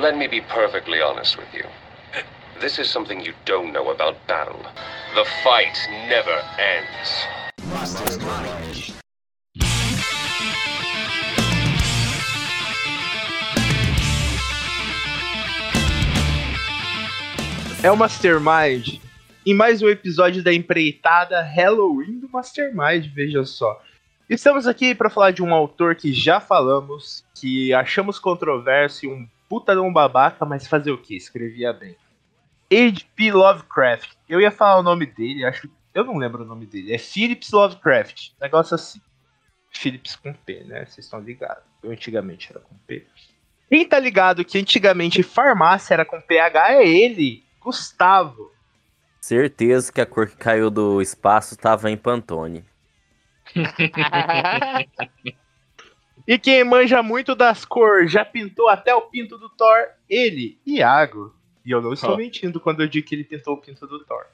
Let me be perfectly honest with you. This is something you don't know about battle. The fight never ends. É o Mastermind. Em mais um episódio da empreitada Halloween do Mastermind, veja só. Estamos aqui para falar de um autor que já falamos, que achamos controverso e um puta de um babaca, mas fazer o que? Escrevia bem. H.P. Lovecraft. Eu ia falar o nome dele, acho. Eu não lembro o nome dele. É Phillips Lovecraft. Negócio assim. Phillips com P, né? Vocês estão ligados. Eu antigamente era com P. Quem tá ligado que antigamente farmácia era com PH é ele, Gustavo. Certeza que a cor que caiu do espaço tava em Pantone. E quem manja muito das cores, já pintou até o pinto do Thor, ele, Iago. E eu não estou Ó. mentindo quando eu digo que ele pintou o pinto do Thor.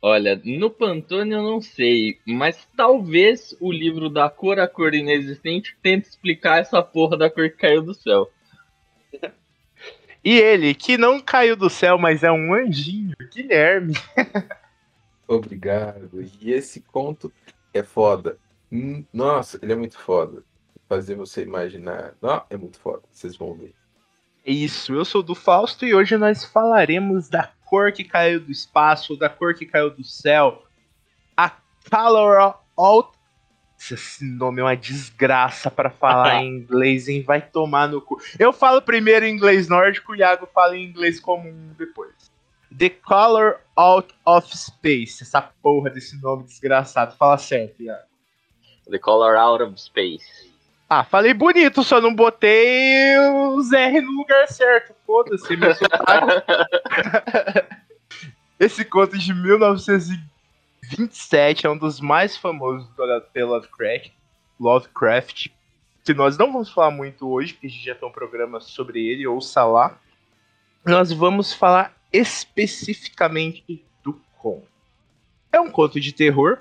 Olha, no Pantone eu não sei, mas talvez o livro da cor a cor inexistente tente explicar essa porra da cor que caiu do céu. E ele, que não caiu do céu, mas é um anjinho, Guilherme. Obrigado. E esse conto é foda. Hum, Nossa, ele é muito foda. Fazer você imaginar. Não, é muito foda. Vocês vão ver. É isso, eu sou do Fausto e hoje nós falaremos da cor que caiu do espaço, da cor que caiu do céu. A Color Out. Esse nome é uma desgraça pra falar em inglês, hein? Vai tomar no cu. Eu falo primeiro em inglês nórdico, o Iago fala em inglês comum depois. The Color Out of Space. Essa porra desse nome desgraçado. Fala certo, Iago. The Color Out of Space. Ah, falei bonito, só não botei os R no lugar certo. Foda-se, meu sotaque. Esse conto de 1927 é um dos mais famosos do pelo Lovecraft. Lovecraft. Que nós não vamos falar muito hoje, porque a gente já tem um programa sobre ele, ouça lá. Nós vamos falar especificamente do conto. É um conto de terror.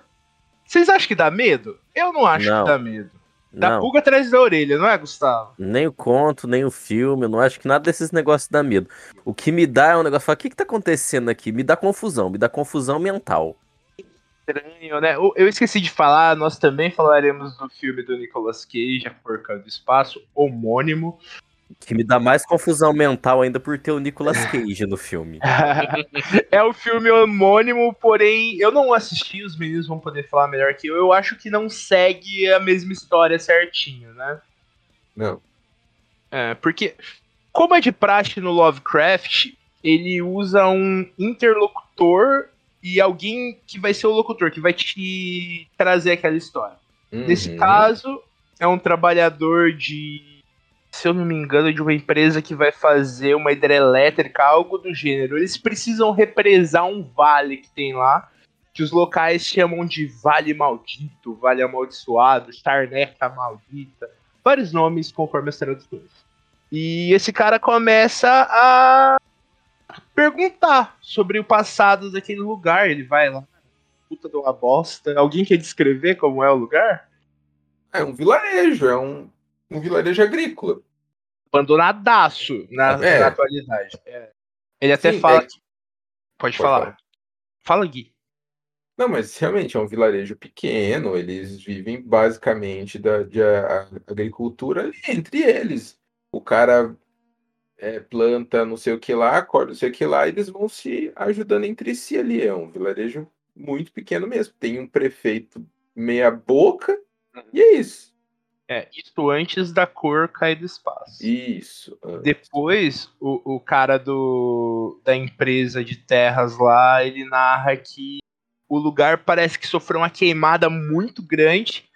Vocês acham que dá medo? Eu não acho Não. que dá medo. Dá Não, pulga atrás da orelha, não é, Gustavo? nem o conto, nem o filme, eu não acho que nada desses negócios dá medo. O que me dá é um negócio, fala, o que que tá acontecendo aqui? Me dá confusão, me dá confusão mental. Estranho, né? Eu eu esqueci de falar, nós também falaremos do filme do Nicolas Cage, A Porca do Espaço, homônimo. Que me dá mais confusão mental ainda por ter o Nicolas Cage no filme. é o filme homônimo, porém eu não assisti, os meninos vão poder falar melhor que eu. Eu acho que não segue a mesma história certinho, né? Não. É, porque, como é de praxe no Lovecraft, ele usa um interlocutor e alguém que vai ser o locutor, que vai te trazer aquela história. Nesse Uhum. caso, é um trabalhador de. Se eu não me engano, de uma empresa que vai fazer uma hidrelétrica, algo do gênero. Eles precisam represar um vale que tem lá, que os locais chamam de Vale Maldito, Vale Amaldiçoado, Charneca Maldita. Vários nomes conforme as traduções. E esse cara começa a perguntar sobre o passado daquele lugar. Ele vai lá, puta de uma bosta. Alguém quer descrever como é o lugar? É um vilarejo, é um, um vilarejo agrícola. abandonadaço na, É. na atualidade. É. Ele até Sim, fala. é- que- Pode, Pode falar. falar. Fala, Gui. Não, mas realmente é um vilarejo pequeno, eles vivem basicamente da, de a- a- agricultura entre eles. O cara é, planta não sei o que lá, acorda não sei o que lá, e eles vão se ajudando entre si ali. É um vilarejo muito pequeno mesmo. Tem um prefeito meia boca, e é isso. É, isso antes da cor cair do espaço. Isso. Depois, o, o cara do, da empresa de terras lá, ele narra que o lugar parece que sofreu uma queimada muito grande.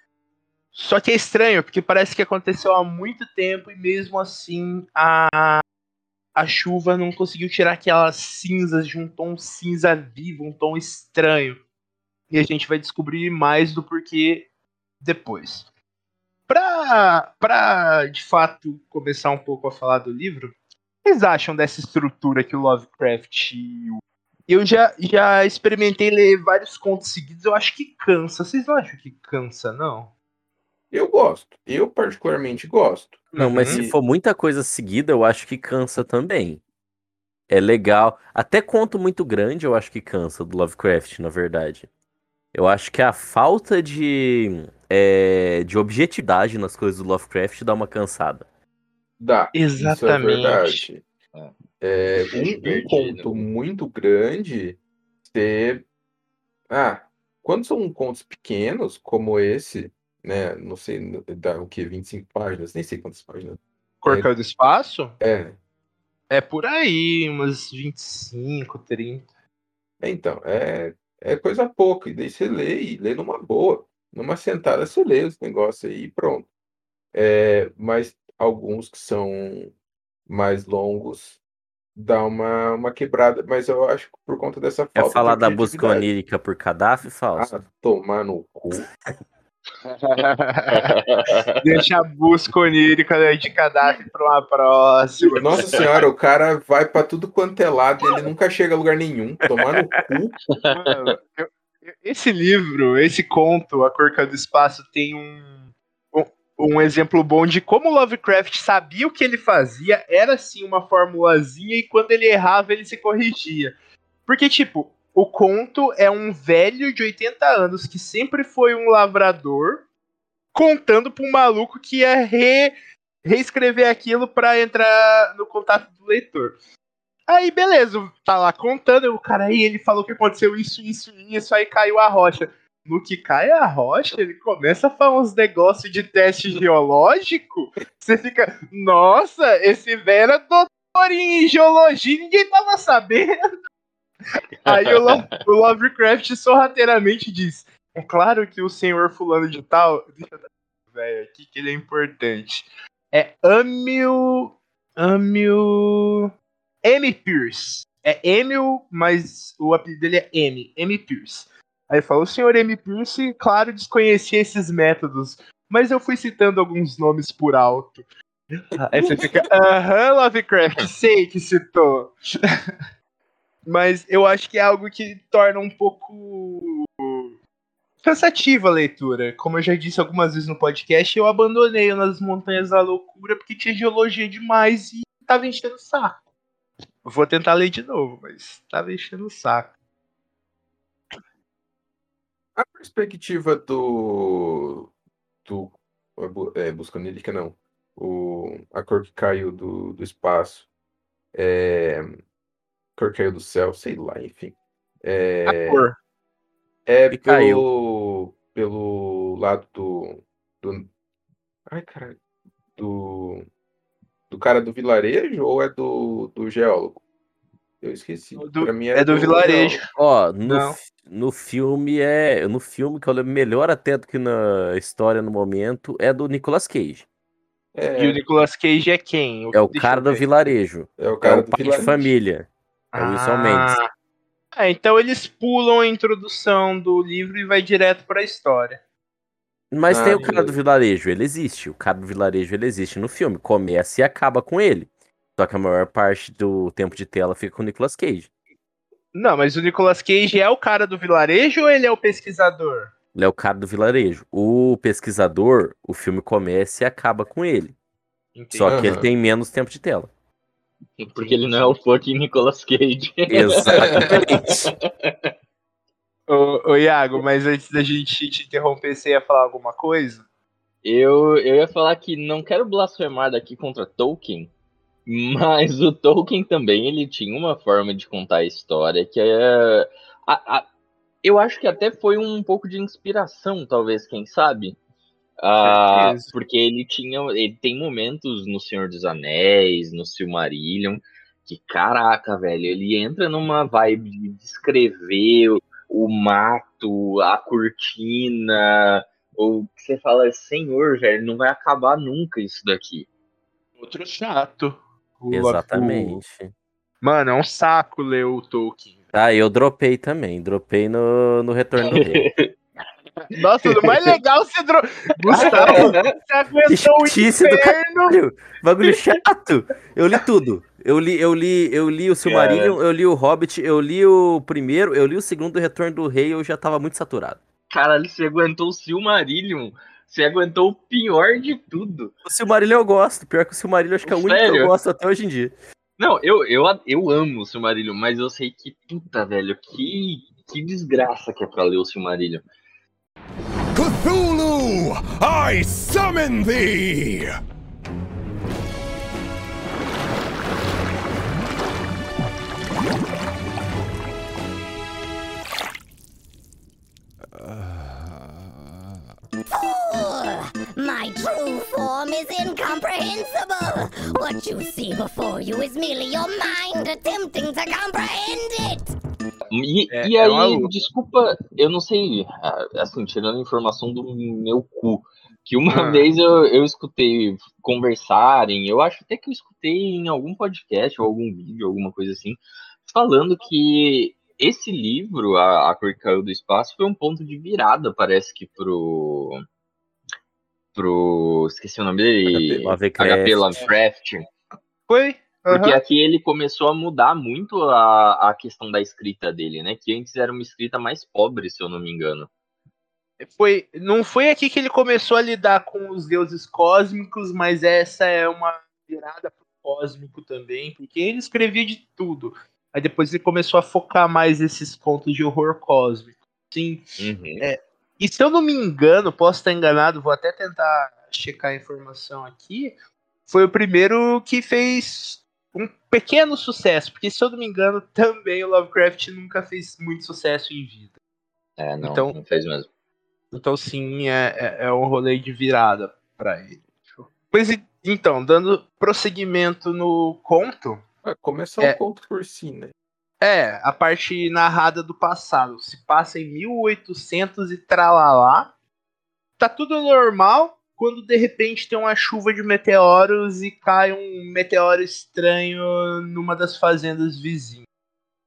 Só que é estranho, porque parece que aconteceu há muito tempo e mesmo assim a, a chuva não conseguiu tirar aquelas cinzas de um tom cinza vivo, um tom estranho. E a gente vai descobrir mais do porquê depois. Pra, pra de fato começar um pouco a falar do livro, o que vocês acham dessa estrutura que o Lovecraft. Eu já, já experimentei ler vários contos seguidos, eu acho que cansa. Vocês não acham que cansa, não? Eu gosto. Eu particularmente gosto. Não, mas Uhum. se for muita coisa seguida, eu acho que cansa também. É legal. Até conto muito grande, eu acho que cansa do Lovecraft, na verdade. Eu acho que a falta de, é, de objetividade nas coisas do Lovecraft dá uma cansada. Dá. Exatamente. Isso é verdade. É. É, um, um conto muito grande, você. Ah, quando são contos pequenos, como esse, né? Não sei, dá o que? 25 páginas? Nem sei quantas páginas. Corcel do Espaço? É. É por aí, umas 25, 30. É, Então, é, é coisa pouca. E daí você lê e lê numa boa. Numa sentada você lê os negócios aí e pronto. É, mas alguns que são mais longos dá uma, uma quebrada. Mas eu acho que por conta dessa Quer falta falar de da busca onírica por Gaddafi, falso? Ah, tomar no cu. Deixa a busca onírica de cadáver pra uma próxima. Nossa senhora, o cara vai pra tudo quanto é lado e ele nunca chega a lugar nenhum. Tomar no cu. Mano, eu- eu- esse livro, esse conto, A Corca do Espaço, tem um, um, um exemplo bom de como Lovecraft sabia o que ele fazia, era assim uma formulazinha, e quando ele errava, ele se corrigia. Porque, tipo, o conto é um velho de 80 anos que sempre foi um lavrador contando pra um maluco que ia re- reescrever aquilo pra entrar no contato do leitor. Aí, beleza, tá lá contando, o cara aí, ele falou que aconteceu isso, isso, isso, aí caiu a rocha. No que cai a rocha, ele começa a falar uns negócios de teste geológico. Você fica, nossa, esse velho era doutor em geologia ninguém tava sabendo. Aí o, o Lovecraft sorrateiramente diz: É claro que o senhor fulano de tal. Deixa eu dar velho aqui que ele é importante. É Amil. Amil. M. Pierce. É Emil, mas o apelido dele é M. M. Pierce. Aí falou, o senhor M. Pierce, claro, desconhecia esses métodos, mas eu fui citando alguns nomes por alto. Aí você fica, aham, Lovecraft, sei que citou. mas eu acho que é algo que torna um pouco cansativa a leitura. Como eu já disse algumas vezes no podcast, eu abandonei nas Montanhas da Loucura porque tinha geologia demais e tava enchendo o saco. Vou tentar ler de novo, mas tava enchendo o saco. A perspectiva do. do é, é, busca onírica, não. O, a cor que caiu do, do espaço. É, cor caiu do céu, sei lá, enfim. É, A cor. é pelo, pelo lado do, do. Ai, caralho. Do. Do cara do vilarejo ou é do, do geólogo? Eu esqueci. Do- Pra mim é do vilarejo. geólogo. Ó, no, Não. no filme é. No filme que eu lembro melhor até do que na história no momento é do Nicolas Cage. É, E o Nicolas Cage é quem? É o cara do vilarejo. é o É cara o do pai de vilarejo. família. É o Wilson Mendes. Ah. Ah, então eles pulam a introdução do livro e vai direto pra história. Mas tem Ah, o cara do vilarejo, ele existe. O cara do vilarejo, ele existe no filme. Começa e acaba com ele. Só que a maior parte do tempo de tela fica com o Nicolas Cage. Não, mas o Nicolas Cage é o cara do vilarejo ou ele é o pesquisador? Ele é o cara do vilarejo. O pesquisador, o filme começa e acaba com ele. Entendi. Só que ele tem menos tempo de tela. Porque ele não é o fucking Nicolas Cage. Exatamente. Ô, ô, Iago, mas antes da gente te interromper, você ia falar alguma coisa? Eu, eu ia falar que não quero blasfemar daqui contra Tolkien, mas o Tolkien também ele tinha uma forma de contar a história que é. a- a- eu acho que até foi um pouco de inspiração, talvez, quem sabe? Ah, porque ele tinha. Ele tem momentos no Senhor dos Anéis, no Silmarillion, que caraca, velho, ele entra numa vibe de descrever o, o mato, a cortina, ou que você fala, senhor, velho, não vai acabar nunca isso daqui. Outro chato. O- Exatamente. Mano, é um saco ler o Tolkien. Tá, eu dropei também. Dropei no, no Retorno do Rei. Nossa, o mais legal você dro... Gustavo, você aguentou o inferno. Caralho, bagulho chato. Eu li tudo. Eu li, eu li, eu li o Silmarillion, eu li o Hobbit, eu li o primeiro, eu li o segundo Retorno do Rei, eu já tava muito saturado. Caralho, você aguentou o Silmarillion. Você aguentou o pior de tudo. O Silmarillion eu gosto. Pior que o Silmarillion acho que é o único que eu gosto até hoje em dia. Não, eu, eu, eu amo o Silmarillion, mas eu sei que, puta, velho, que, que desgraça que é pra ler o Silmarillion. Cthulhu, I summon thee! My true form is incomprehensible. What you see before you is merely your mind attempting to comprehend it. E, É- e é aí, luta. desculpa, eu não sei, ah, assim, tirando informação do meu cu, que uma Ah. vez eu, eu escutei conversarem, eu acho até que eu escutei em algum podcast ou algum vídeo, alguma coisa assim, falando que esse livro, A, a Cor que Caiu do Espaço, foi um ponto de virada, parece que pro. pro. esqueci o nome dele. Lovecraft. HP Lovecraft. Foi? Porque Aham. aqui ele começou a mudar muito a, a questão da escrita dele, né? Que antes era uma escrita mais pobre, se eu não me engano. Foi, não foi aqui que ele começou a lidar com os deuses cósmicos, mas essa é uma virada pro cósmico também, porque ele escrevia de tudo. Aí depois ele começou a focar mais nesses contos de horror cósmico. Sim. Uhum. E se eu não me engano, posso estar enganado, vou até tentar checar a informação aqui. Foi o primeiro que fez um pequeno sucesso, porque se eu não me engano, também o Lovecraft nunca fez muito sucesso em vida. É, não, Então- não fez mesmo. Então, sim, é, é, é um rolê de virada pra ele. Pois então, dando prosseguimento no conto, Ah, Começa É. o conto por si, né? é a parte narrada do passado. Se passa em 1800 e tralalá. Tá tudo normal quando de repente tem uma chuva de meteoros e cai um meteoro estranho numa das fazendas vizinhas.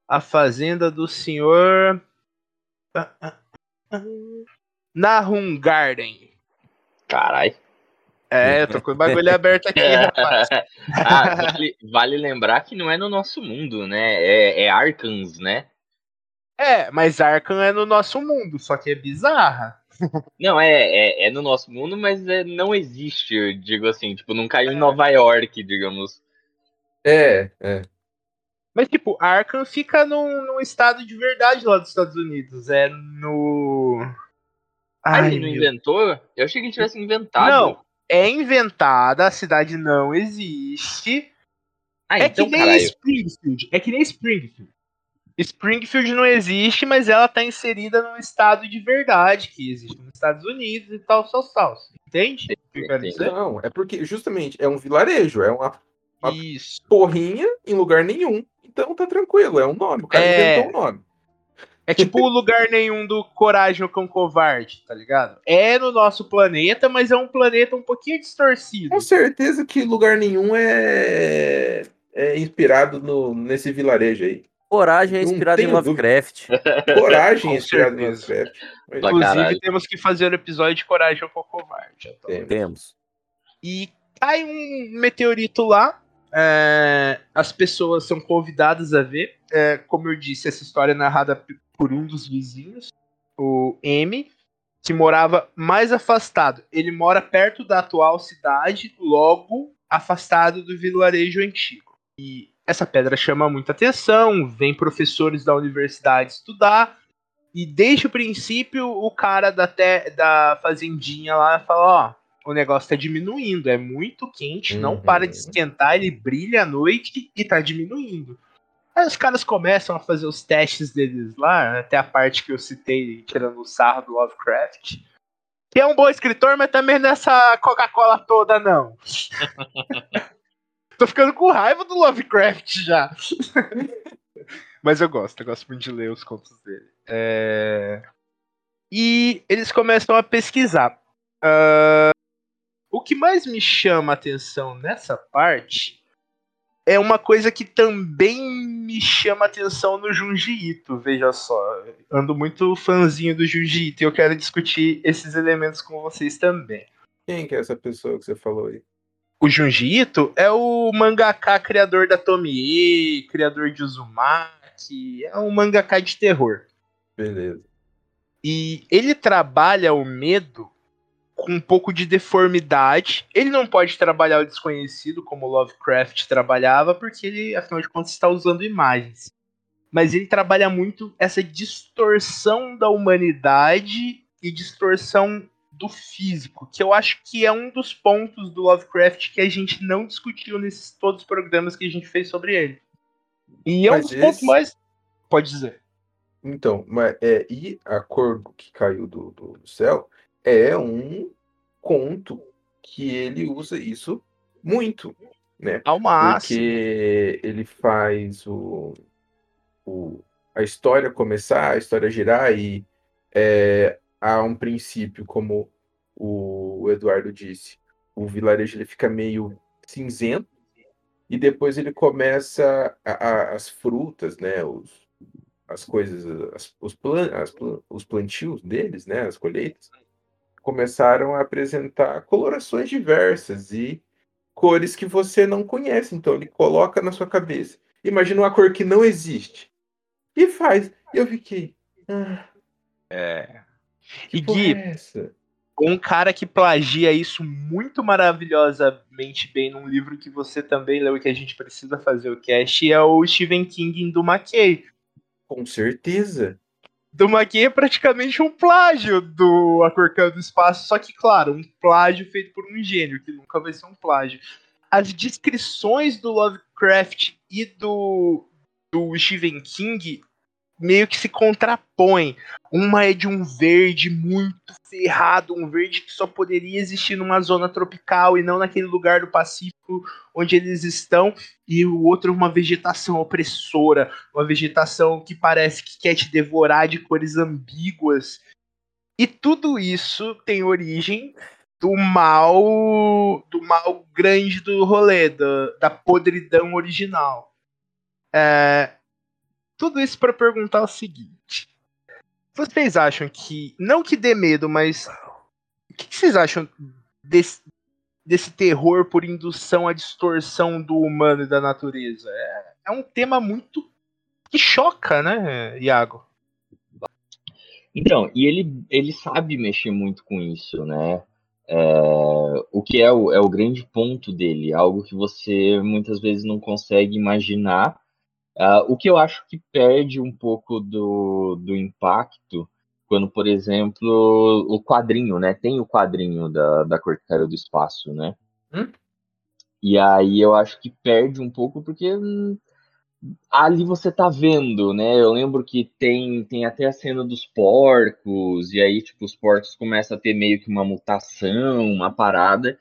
A fazenda do senhor. Ah, ah, ah. Nahum Garden. Caralho. É, eu tô com o bagulho aberto aqui, rapaz. ah, vale, vale lembrar que não é no nosso mundo, né? É, é Arkans, né? É, mas Arkham é no nosso mundo, só que é bizarra. Não, é, é, é no nosso mundo, mas é, não existe, eu digo assim, tipo, não caiu em Nova York, digamos. É, é. Mas, tipo, Arkham fica num, num estado de verdade lá dos Estados Unidos. É no. Ah, Ai, ele não meu- inventou? Eu achei que ele tivesse inventado. Não, é inventada, a cidade não existe. Ah, é então, que nem caralho. Springfield. É que nem Springfield. Springfield não existe, mas ela tá inserida num estado de verdade que existe nos Estados Unidos e tal, tal, tal. Entende? Não, é porque justamente é um vilarejo, é uma Uma- Isso. porrinha em lugar nenhum. Então tá tranquilo, é um nome. O cara É. inventou um nome. É tipo o lugar nenhum do Coragem ou Cão Covarde, tá ligado? É no nosso planeta, mas é um planeta um pouquinho distorcido. Com certeza que lugar nenhum é, é inspirado no, nesse vilarejo aí. Coragem é inspirado em. Lovecraft. Coragem é inspirado certeza. Lovecraft. Inclusive, caralho. temos que fazer o episódio de Coragem ou Covarde. já tô- Tem. Temos. E cai um meteorito lá. é, as pessoas são convidadas a ver. É, como eu disse, essa história é narrada por um dos vizinhos, o M, que morava mais afastado. Ele mora perto da atual cidade, logo afastado do vilarejo antigo. E essa pedra chama muita atenção, vem professores da universidade estudar. E desde o princípio, o cara da, te- da fazendinha lá fala: Ó, o negócio tá diminuindo, é muito quente, não Uhum. para de esquentar, ele brilha à noite e tá diminuindo. Aí os caras começam a fazer os testes deles lá, até a parte que eu citei, tirando o sarro do Lovecraft. Que é um bom escritor, mas também nessa Coca-Cola toda, não. Tô ficando com raiva do Lovecraft já. mas eu gosto, eu gosto muito de ler os contos dele. É, E eles começam a pesquisar. Ah, O que mais me chama a atenção nessa parte é uma coisa que também me chama a atenção no Junji Ito, veja só. Ando muito fãzinho do Junji Ito e eu quero discutir esses elementos com vocês também. Quem que é essa pessoa que você falou aí? O Junji Ito é o mangaka criador da Tomie, criador de Uzumaki, é um mangaka de terror. Beleza. E ele trabalha o medo com um pouco de deformidade. Ele não pode trabalhar o desconhecido como Lovecraft trabalhava, porque ele, afinal de contas, está usando imagens. Mas ele trabalha muito essa distorção da humanidade e distorção do físico, que eu acho que é um dos pontos do Lovecraft que a gente não discutiu nesses todos os programas que a gente fez sobre ele. E é um Mas dos pontos esse- mais. Pode dizer. Então, mas, é, e a cor que caiu do, do- do céu é um conto que ele usa isso muito, né? Ao máximo. Porque ele faz o, o- a história começar, a história girar e é, há um princípio, como o Eduardo disse, o vilarejo ele fica meio cinzento e depois ele começa a- a- as frutas, né, os, as coisas, as- os, plan, as os plantios deles, né, as colheitas, começaram a apresentar colorações diversas e cores que você não conhece. Então ele coloca na sua cabeça. Imagina uma cor que não existe. E faz. Eu fiquei. Ah, É. que E Gui, é um cara que plagia isso muito maravilhosamente bem num livro que você também leu e que a gente precisa fazer o cast é o Stephen King em do McKay. Com certeza. Do McKay é praticamente um plágio do A Corcão do Espaço, só que, claro, um plágio feito por um gênio, que nunca vai ser um plágio. As descrições do Lovecraft e do, do Stephen King meio que se contrapõem. Uma é de um verde muito ferrado, um verde que só poderia existir numa zona tropical e não naquele lugar do Pacífico onde eles estão, e o outro uma vegetação opressora, uma vegetação que parece que quer te devorar de cores ambíguas. E tudo isso tem origem do mal do mal grande do rolê, da, da podridão original. É, tudo isso para perguntar o seguinte: vocês acham que não que dê medo, mas o que, que vocês acham desse, desse terror por indução à distorção do humano e da natureza? É, é um tema muito que choca, né, Iago? Então, e ele, ele sabe mexer muito com isso, né? É, o que é o, é o grande ponto dele, algo que você muitas vezes não consegue imaginar. Ah, o que eu acho que perde um pouco do, do impacto quando, por exemplo, o quadrinho, né? Tem o quadrinho da, da Corteira do Espaço, né? Hum? E aí eu acho que perde um pouco porque hum, ali você tá vendo, né? Eu lembro que tem, tem até a cena dos porcos, e aí, tipo, os porcos começam a ter meio que uma mutação, uma parada,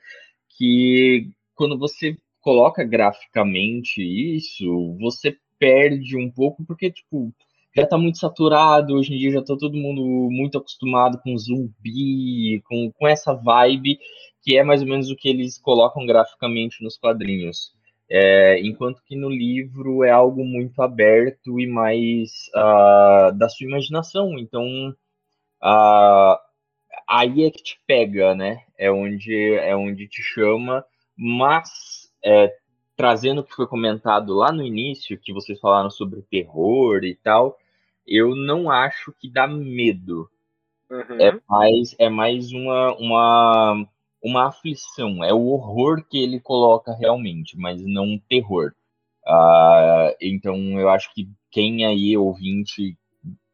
que quando você coloca graficamente isso, você perde um pouco, porque, tipo, já tá muito saturado, hoje em dia já tá todo mundo muito acostumado com zumbi, com, com essa vibe, que é mais ou menos o que eles colocam graficamente nos quadrinhos. É, enquanto que no livro é algo muito aberto e mais ah, da sua imaginação. Então, ah, aí é que te pega, né? É onde, é onde te chama, mas é, trazendo o que foi comentado lá no início, que vocês falaram sobre terror e tal, eu não acho que dá medo. É mais, é mais uma, uma, uma aflição, é o horror que ele coloca realmente, mas não um terror. Ah, então eu acho que quem aí, ouvinte,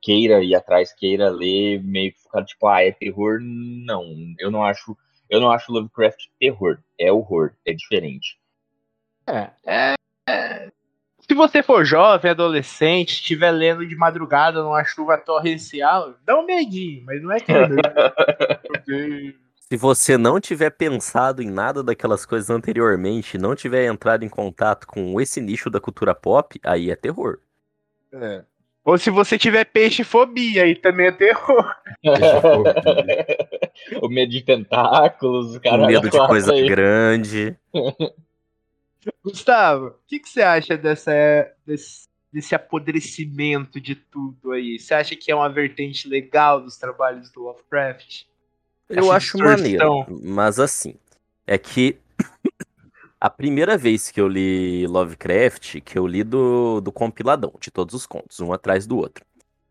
queira ir atrás, queira ler, meio que ficar tipo, ah, é terror? Não, eu não acho, eu não acho Lovecraft terror, é horror, é diferente. É, é, é. Se você for jovem, adolescente, estiver lendo de madrugada numa chuva torrencial, dá um medinho, mas não é que. Deus. Se você não tiver pensado em nada daquelas coisas anteriormente, não tiver entrado em contato com esse nicho da cultura pop, aí é terror. É. Ou se você tiver peixe-fobia, aí também é terror. o medo de tentáculos, o cara. Com medo de coisa aí. grande. Gustavo, o que, que você acha dessa, desse, desse apodrecimento de tudo aí? Você acha que é uma vertente legal dos trabalhos do Lovecraft? Eu Essa acho distorção. maneiro. Mas assim, é que a primeira vez que eu li Lovecraft, que eu li do, do compiladão, de todos os contos, um atrás do outro.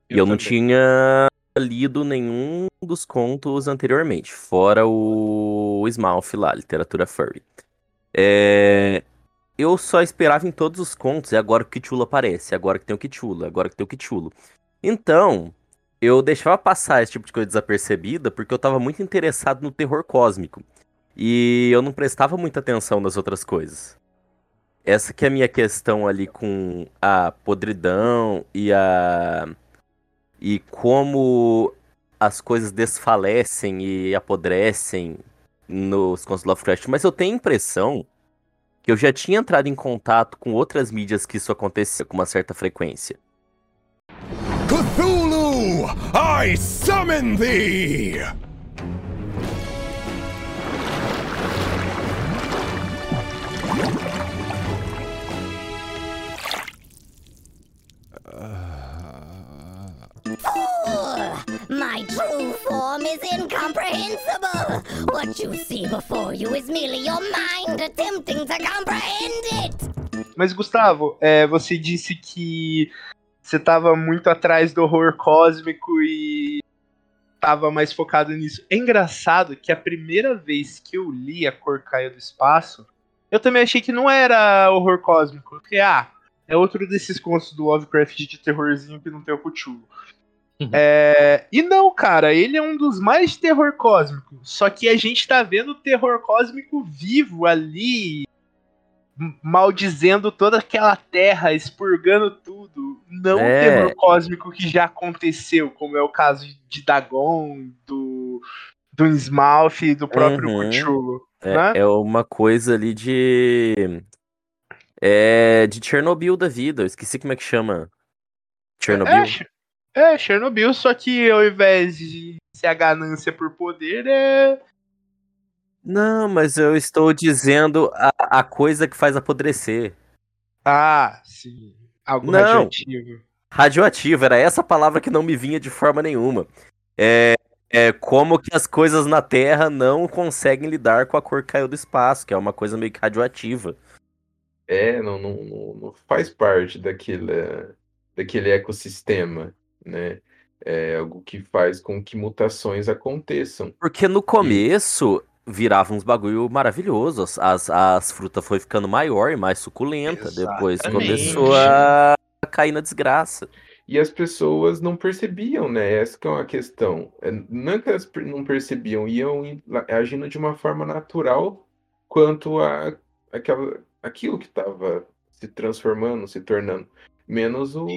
E eu, não também. tinha lido nenhum dos contos anteriormente, fora o Smalf lá, literatura furry. É, Eu só esperava em todos os contos, é agora que o Kichulo aparece, é agora que tem o Kichulo, é agora que tem o Kichulo. Então, eu deixava passar esse tipo de coisa desapercebida porque eu tava muito interessado no terror cósmico. E eu não prestava muita atenção nas outras coisas. Essa que é a minha questão ali com a podridão e a. E como as coisas desfalecem e apodrecem nos contos Lovecraft. Mas eu tenho a impressão que eu já tinha entrado em contato com outras mídias que isso acontecia com uma certa frequência. Cthulhu, I summon thee! True form is incomprehensible. What you see before you is merely your mind attempting to comprehend it. Mas, Gustavo, é, você disse que você tava muito atrás do horror cósmico e tava mais focado nisso. É engraçado que a primeira vez que eu li A Cor Caiu do Espaço, eu também achei que não era horror cósmico. Porque, ah, é outro desses contos do Lovecraft de terrorzinho que não tem o Cthulhu. É, e não, cara, ele é um dos mais terror cósmico. Só que a gente tá vendo o terror cósmico vivo ali, maldizendo toda aquela terra, expurgando tudo. Não o É. terror cósmico que já aconteceu, como é o caso de Dagon, do, do Smalf e do próprio Uhum. Cthulhu. né? É, é uma coisa ali de. É. De Chernobyl da vida. Eu esqueci como é que chama. Chernobyl? É, é, Chernobyl, só que ao invés de ser a ganância por poder, é. Não, mas eu estou dizendo a, a coisa que faz apodrecer. Ah, sim. Algo Não. radioativo. Radioativo, era essa palavra que não me vinha de forma nenhuma. É, é como que as coisas na Terra não conseguem lidar com a cor que caiu do espaço, que é uma coisa meio que radioativa. É, não, não, não, não faz parte daquele, daquele ecossistema, né? É algo que faz com que mutações aconteçam. Porque no começo virava uns bagulho maravilhoso. As, as, as frutas foi ficando maior e mais suculenta. Depois Exatamente. começou a cair na desgraça. E as pessoas não percebiam, né? Essa que é uma questão. É, Não é que elas não percebiam, iam agindo de uma forma natural quanto a aquela, aquilo que estava se transformando, se tornando. Menos o,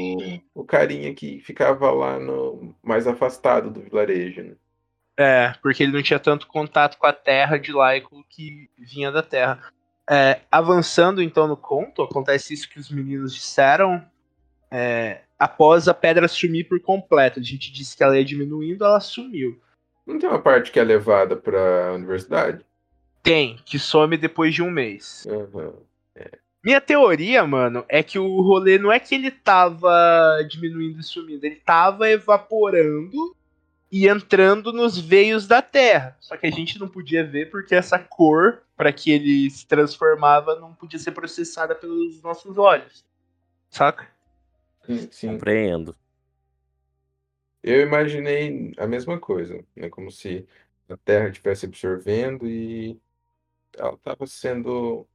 o carinha que ficava lá no mais afastado do vilarejo, né? É, porque ele não tinha tanto contato com a terra de lá e com o que vinha da terra. É, avançando então no conto, acontece isso que os meninos disseram. é, após a pedra sumir por completo. A gente disse que ela ia diminuindo, ela sumiu. Não tem uma parte que é levada para a universidade? Tem, que some depois de um mês. Aham. Minha teoria, mano, é que o rolê não é que ele tava diminuindo e sumindo, ele tava evaporando e entrando nos veios da Terra. Só que a gente não podia ver porque essa cor para que ele se transformava não podia ser processada pelos nossos olhos. Saca? Sim. Compreendo. Eu imaginei a mesma coisa, né? Como se a Terra estivesse absorvendo e ela estava sendo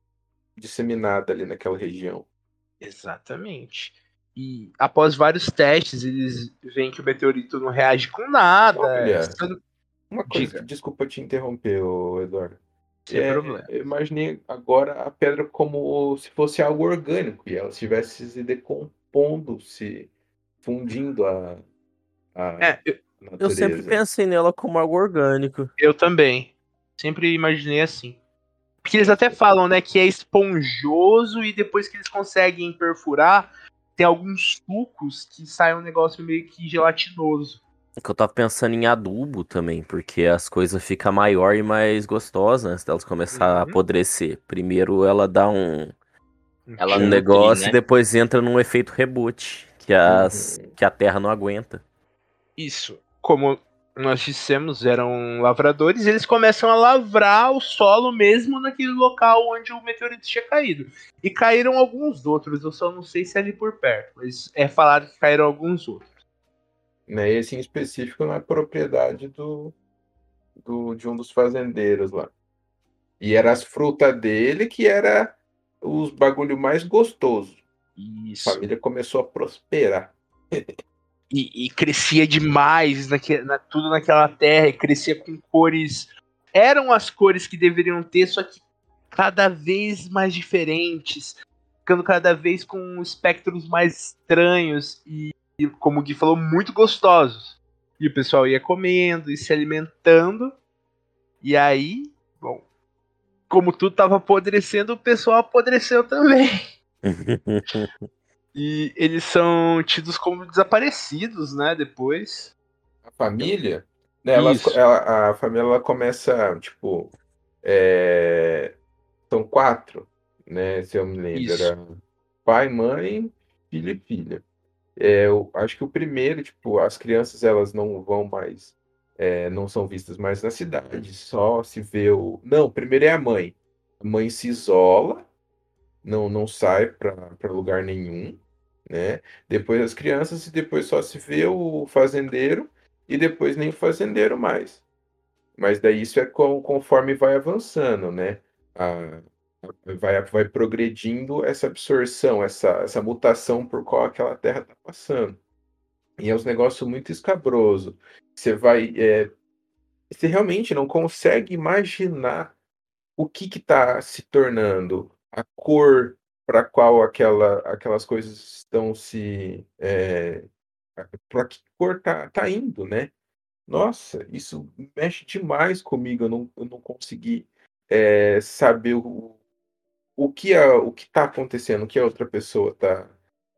disseminada ali naquela região. Exatamente. E após vários testes, eles veem que o meteorito não reage com nada. Olha, sendo- Uma coisa, Diga. desculpa te interromper, Eduardo. Sem É, problema. Eu imaginei agora a pedra como se fosse algo orgânico e ela estivesse se decompondo, se fundindo a, a É, eu, Eu sempre pensei nela como algo orgânico. eu também. Sempre imaginei assim. Porque eles até falam, né, que é esponjoso e depois que eles conseguem perfurar, tem alguns sucos que saem um negócio meio que gelatinoso. É Que eu tava pensando em adubo também, porque as coisas ficam maior e mais gostosas antes delas começar a Uhum. apodrecer. Primeiro ela dá um, Ela um negócio né? e depois entra num efeito reboot, que, as, Uhum. que a Terra não aguenta. Isso. Como nós dissemos, eram lavradores, eles começam a lavrar o solo mesmo naquele local onde o meteorito tinha caído. E caíram alguns outros, eu só não sei se é ali por perto, mas é falado que caíram alguns outros. né? Esse em específico não é propriedade do, do de um dos fazendeiros lá. E era as frutas dele que era os bagulho mais gostoso. Isso. A família começou a prosperar. E, e crescia demais, naque, na, tudo naquela terra, e crescia com cores. Eram as cores que deveriam ter, só que cada vez mais diferentes, ficando cada vez com espectros mais estranhos e, e, como o Gui falou, muito gostosos. E o pessoal ia comendo e se alimentando. E aí, bom, como tudo tava apodrecendo, o pessoal apodreceu também. e eles são tidos como desaparecidos, né? Depois. A família, né? Ela, ela- a família ela começa, tipo, é, são quatro, né? Se eu me lembro, Isso. era pai, mãe, filho e filha. É, eu acho que o primeiro, tipo, as crianças elas não vão mais, é, não são vistas mais na cidade, só se vê o. Não, primeiro é a mãe. A mãe se isola, não, não sai para lugar nenhum, né? Depois as crianças e depois só se vê o fazendeiro e depois nem o fazendeiro mais. Mas daí isso é conforme vai avançando, né? A- vai, vai progredindo essa absorção, essa, essa mutação por qual aquela terra está passando. E é um negócio muito escabroso. Você vai. é, você realmente não consegue imaginar o que está se tornando, a cor para qual aquela, aquelas coisas estão se. É, para que cor tá, tá indo, né? Nossa, isso mexe demais comigo. Eu não, eu não consegui é, saber o, o que a, o que está acontecendo, o que a outra pessoa tá,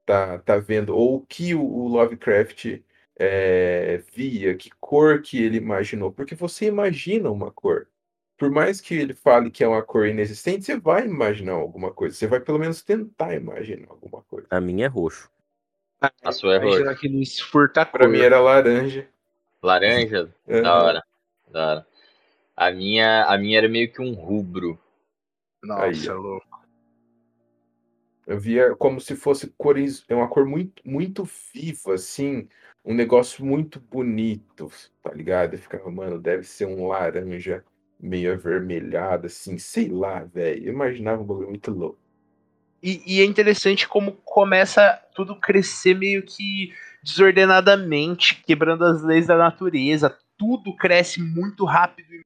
tá, tá vendo, ou o que o, o Lovecraft é, via, que cor que ele imaginou. Porque você imagina uma cor. Por mais que ele fale que é uma cor inexistente, você vai imaginar alguma coisa. Você vai pelo menos tentar imaginar alguma coisa. A minha é roxo. A sua é Imagina roxa. aqueles furta Para mim era laranja. Laranja? É, Da hora. Da hora. A minha, a minha era meio que um rubro. Nossa, Aí, louco. Eu via como se fosse cores, é uma cor muito, muito viva, assim, um negócio muito bonito, tá ligado? Eu ficava, mano, deve ser um laranja meio avermelhado, assim, sei lá, velho. Imaginava um bagulho muito louco. E, e é interessante como começa tudo crescer meio que desordenadamente, quebrando as leis da natureza. Tudo cresce muito rápido e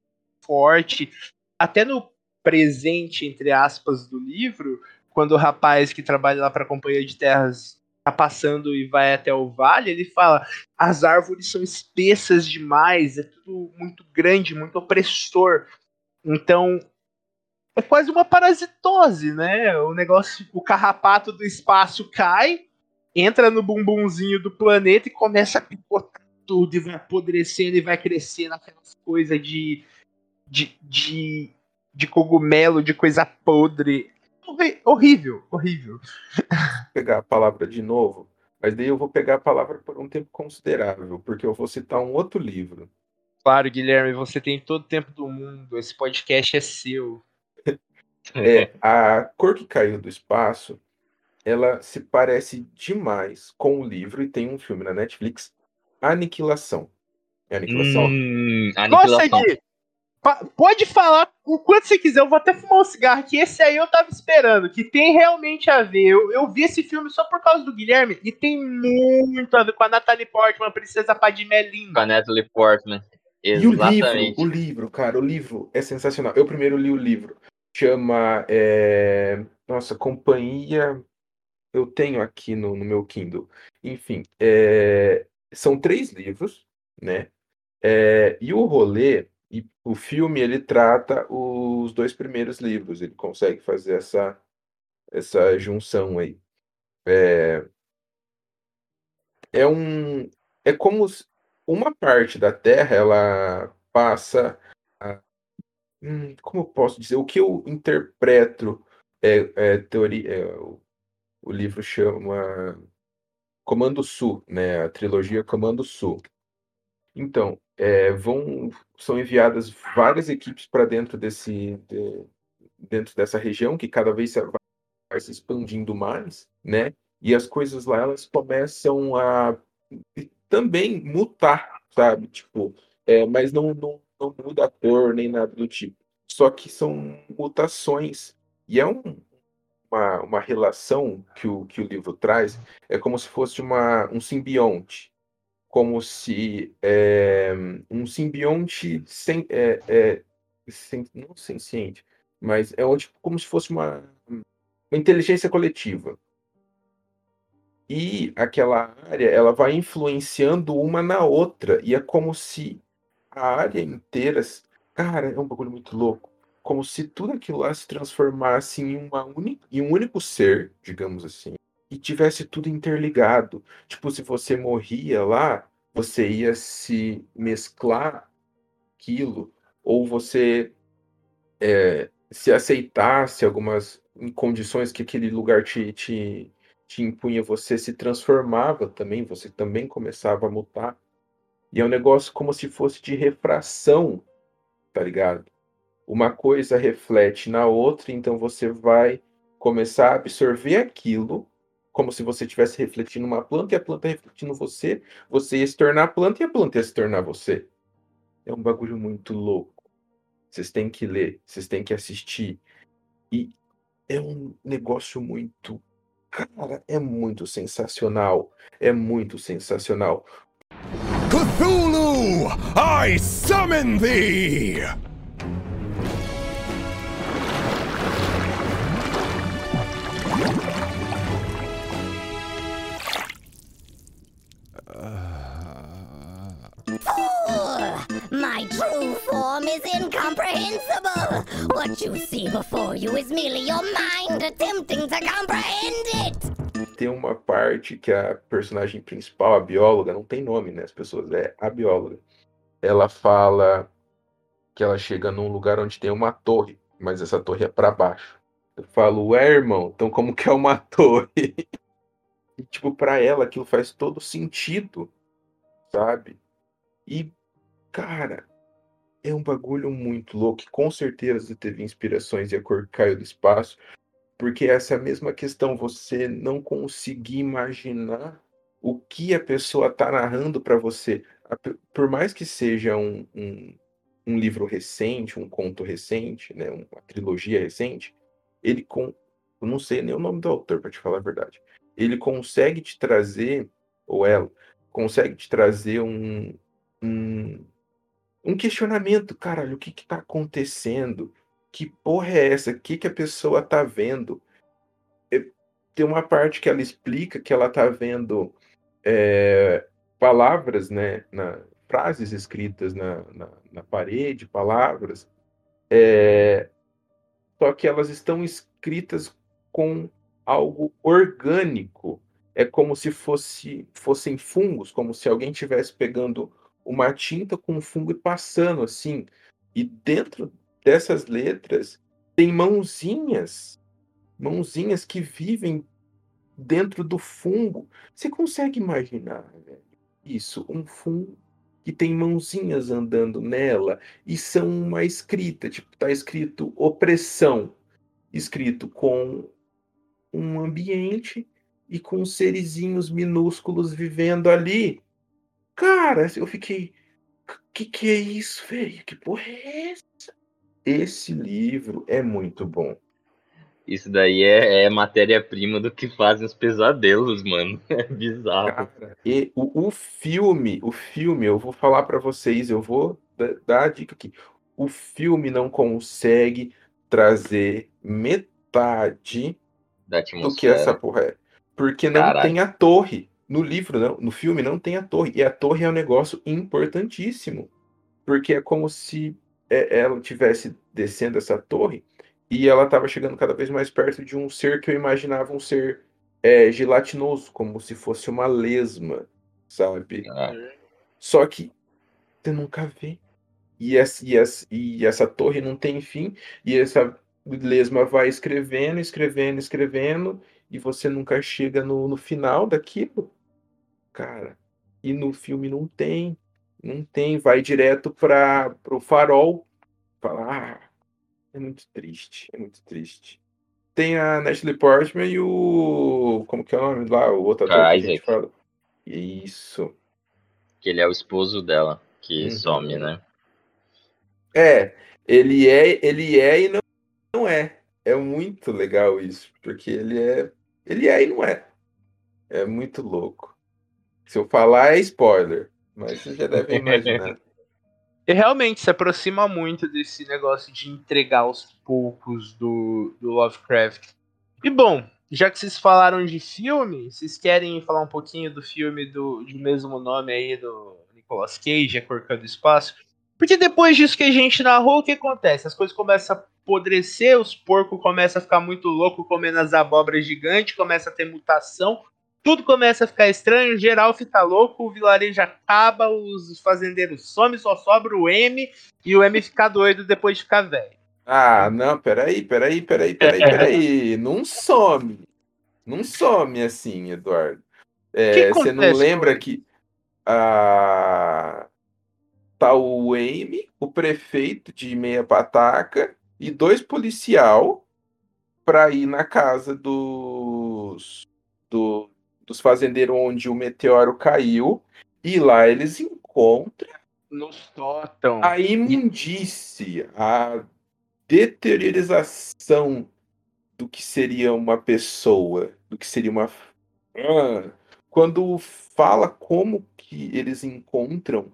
forte. Até no presente, entre aspas, do livro, quando o rapaz que trabalha lá para a Companhia de Terras tá passando e vai até o vale, ele fala: as árvores são espessas demais, é tudo muito grande, muito opressor. Então é quase uma parasitose, né? O negócio, o carrapato do espaço cai, entra no bumbumzinho do planeta e começa a picotar tudo e vai apodrecendo e vai crescendo aquelas coisas de, de, de, de cogumelo, de coisa podre. Horrível, horrível. Vou pegar a palavra de novo, mas daí eu vou pegar a palavra por um tempo considerável, porque eu vou citar um outro livro. Claro, Guilherme, você tem todo o tempo do mundo. Esse podcast é seu. É, a cor que caiu do espaço, ela se parece demais com o livro, e tem um filme na Netflix, Aniquilação. É Aniquilação? Hum, Nossa, aniquilação. Gui! Pode falar o quanto você quiser, eu vou até fumar um cigarro, que esse aí eu tava esperando, que tem realmente a ver. Eu, eu vi esse filme só por causa do Guilherme, e tem muito a ver com a Natalie Portman, a Princesa Padmé linda. Com a Natalie Portman. E o livro, Exatamente. o livro, cara, o livro é sensacional. Eu primeiro li o livro. Chama. é, Nossa, Companhia. Eu tenho aqui no, no meu Kindle. Enfim, é, são três livros, né? É, E o rolê, e o filme, ele trata os dois primeiros livros. Ele consegue fazer essa, essa junção aí. É, é um. É como uma parte da Terra ela passa a, hum, como eu posso dizer o que eu interpreto é, é teoria é, o, o livro chama Comando Sul né a trilogia Comando Sul então é, vão são enviadas várias equipes para dentro desse de- dentro dessa região que cada vez vai se expandindo mais né e as coisas lá elas começam a também mutar, sabe? Tipo, é, mas não, não, não muda a cor nem nada do tipo. Só que são mutações. E é um, uma, uma relação que o, que o livro traz, é como se fosse uma, um simbionte. Como se é, um simbionte sem, é, é, sem, não senciente, mas é tipo, como se fosse uma, uma inteligência coletiva. E aquela área, ela vai influenciando uma na outra. E é como se a área inteira. Cara, é um bagulho muito louco. Como se tudo aquilo lá se transformasse em, uma uni, em um único ser, digamos assim. E tivesse tudo interligado. Tipo, se você morria lá, você ia se mesclar aquilo. Ou você é, se aceitasse algumas condições que aquele lugar te, te, te impunha, você se transformava também, você também começava a mutar. E é um negócio como se fosse de refração, tá ligado? Uma coisa reflete na outra, então você vai começar a absorver aquilo como se você estivesse refletindo uma planta e a planta refletindo você, você ia se tornar a planta e a planta ia se tornar você. É um bagulho muito louco. Vocês têm que ler, vocês têm que assistir. E é um negócio muito. Cara, é muito sensacional. É muito sensacional. Cthulhu, I summon thee! Incomprehensible. What you see before you is merely your mind attempting to comprehend it. Tem uma parte que a personagem principal, a bióloga, não tem nome, né? As pessoas, é a bióloga. Ela fala que ela chega num lugar onde tem uma torre, mas essa torre é para baixo. Eu falo, ué, irmão, então como que é uma torre? E, tipo, pra ela aquilo faz todo sentido, sabe? E, cara, é um bagulho muito louco. Com certeza teve inspirações e a cor caiu do espaço. Porque essa é a mesma questão, você não conseguir imaginar o que a pessoa tá narrando para você. Por mais que seja um, um, um livro recente, um conto recente, né, uma trilogia recente, ele com. Eu não sei nem o nome do autor, para te falar a verdade. Ele consegue te trazer, ou ela, consegue te trazer um, um, um questionamento, caralho, o que que tá acontecendo? Que porra é essa? O que que a pessoa tá vendo? É, Tem uma parte que ela explica que ela tá vendo é, palavras, né, na, frases escritas na, na, na parede, palavras, é, só que elas estão escritas com algo orgânico. É como se fosse, fossem fungos, como se alguém estivesse pegando uma tinta com um fungo passando assim. E dentro dessas letras tem mãozinhas, mãozinhas que vivem dentro do fungo. Você consegue imaginar velho, isso? Um fungo que tem mãozinhas andando nela e são uma escrita, tipo, tá escrito opressão, escrito com um ambiente e com serizinhos minúsculos vivendo ali. Cara, eu fiquei. Que que é isso, velho? Que porra é essa? Esse livro é muito bom. Isso daí é, é matéria-prima do que fazem os pesadelos, mano. É bizarro. Cara, e o, o filme, o filme, eu vou falar pra vocês, eu vou da- dar a dica aqui. O filme não consegue trazer metade do que essa porra é. Porque não Caralho. tem a torre. No livro, não. No filme não tem a torre. E a torre é um negócio importantíssimo. Porque é como se é, ela estivesse descendo essa torre e ela estava chegando cada vez mais perto de um ser que eu imaginava um ser é, gelatinoso, como se fosse uma lesma, sabe? Ah, Só que você nunca vê. E essa, e, essa, e essa torre não tem fim, e essa lesma vai escrevendo, escrevendo, escrevendo, e você nunca chega no, no final daquilo. Cara, e no filme não tem. Não tem, vai direto para o farol. Falar, ah, é muito triste, é muito triste. Tem a Natalie Portman e o. Como que é o nome lá? O outro ator que a gente Isaac. fala. Isso. Que ele é o esposo dela, que Uhum. some, né? É, ele é, ele é e não, não é. É muito legal isso, porque ele é, ele é e não é. É muito louco. Se eu falar é spoiler, mas você já deve imaginar. E realmente se aproxima muito desse negócio de entregar aos poucos do, do Lovecraft. E bom, já que vocês falaram de filme, vocês querem falar um pouquinho do filme do, de mesmo nome aí do Nicolas Cage, A Corcando Espaço? Porque depois disso que a gente narrou, o que acontece? As coisas começam a apodrecer, os porcos começam a ficar muito louco comendo as abóboras gigantes, começa a ter mutação, tudo começa a ficar estranho, geral fica louco, o vilarejo acaba, os fazendeiros somem, só sobra o M e o M fica doido depois de ficar velho. Ah, não, peraí, peraí, peraí, peraí, peraí. Não some. Não some assim, Eduardo. É, você não lembra que tá o Amy, o prefeito de Meia Pataca e dois policial para ir na casa dos, do- dos fazendeiros onde o meteoro caiu e lá eles encontram No sótão. a imundície, a deteriorização do que seria uma pessoa, do que seria uma. Quando fala como que eles encontram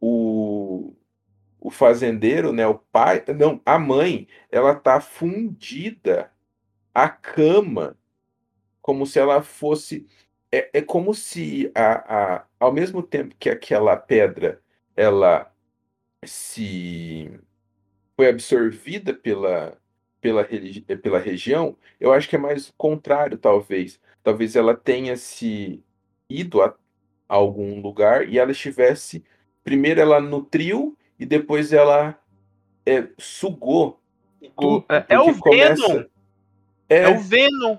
o, o fazendeiro, né, o pai, não, a mãe, ela tá fundida a cama como se ela fosse é, é como se a, a, ao mesmo tempo que aquela pedra ela se foi absorvida pela, pela, pela região, eu acho que é mais o contrário, talvez. Talvez ela tenha se ido a, a algum lugar e ela estivesse. Primeiro ela nutriu e depois ela é, sugou. tudo, é- é o começa- Venom. É, É o Venom.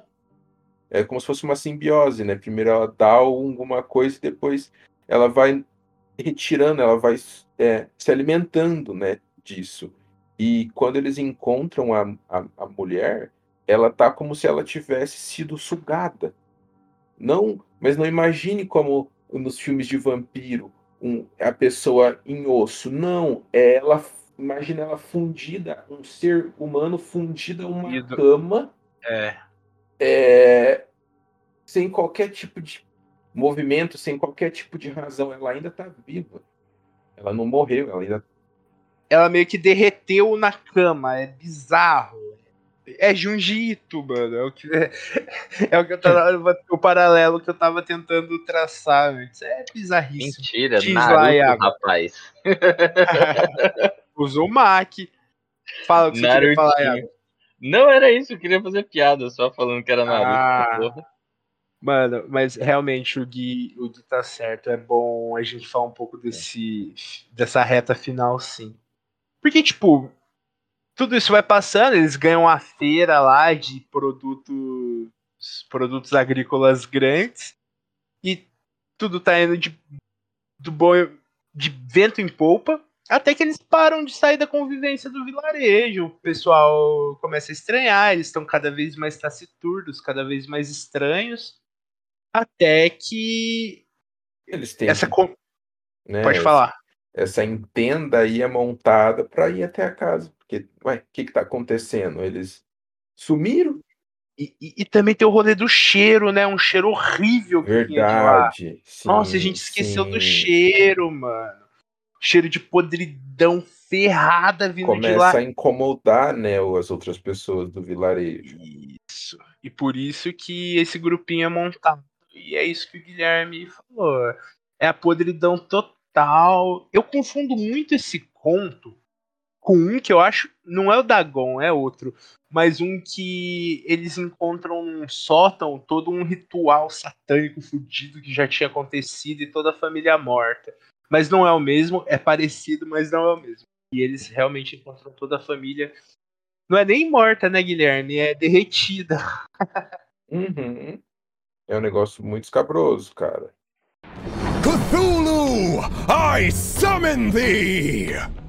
É como se fosse uma simbiose, né? Primeiro ela dá alguma coisa e depois ela vai retirando, ela vai é, se alimentando, né, disso. E quando eles encontram a, a, a mulher, ela tá como se ela tivesse sido sugada. Não, mas não imagine como nos filmes de vampiro, um, a pessoa em osso. Não, é ela, imagina ela fundida, um ser humano fundido a uma cama É. é, sem qualquer tipo de movimento, sem qualquer tipo de razão. Ela ainda tá viva. Ela não morreu, ela ainda. Ela meio que derreteu na cama. É bizarro. É Junjito, mano. É o que, é o, que eu tava, o paralelo que eu tava tentando traçar antes. É bizarríssimo. Mentira, Diz lá, Naruto, rapaz. Usou o Mac. Fala o que você queria falar. Iago. Não era isso, eu queria fazer piada, só falando que era Naruto. Ah. Mano, mas realmente o Gui, o Gui tá certo. É bom a gente falar um pouco desse, dessa reta final, sim. Porque, tipo, tudo isso vai passando, eles ganham a feira lá de produtos, produtos agrícolas grandes e tudo tá indo de, do bom, de vento em polpa. Até que eles param de sair da convivência do vilarejo. O pessoal começa a estranhar, eles estão cada vez mais taciturnos, cada vez mais estranhos. Até que Eles têm. essa. né, Pode falar. Essa entenda aí é montada para ir até a casa. Porque, ué, o que que tá acontecendo? Eles sumiram? E, e- e também tem o rolê do cheiro, né? Um cheiro horrível que. Verdade. Nossa, a sim, gente esqueceu do sim. cheiro, mano. Cheiro de podridão ferrada vindo de lá. Começa a incomodar, né, as outras pessoas do vilarejo. Isso. E por isso que esse grupinho é montado. E é isso que o Guilherme falou. É a podridão total. Eu confundo muito esse conto com um que eu acho. Não é o Dagon, é outro. Mas um que eles encontram num sótão todo um ritual satânico fudido que já tinha acontecido e toda a família morta. Mas não é o mesmo, é parecido, mas não é o mesmo. E eles realmente encontram toda a família. Não é nem morta, né, Guilherme? É derretida. Uhum. É um negócio muito escabroso, cara. Cthulhu, I summon thee!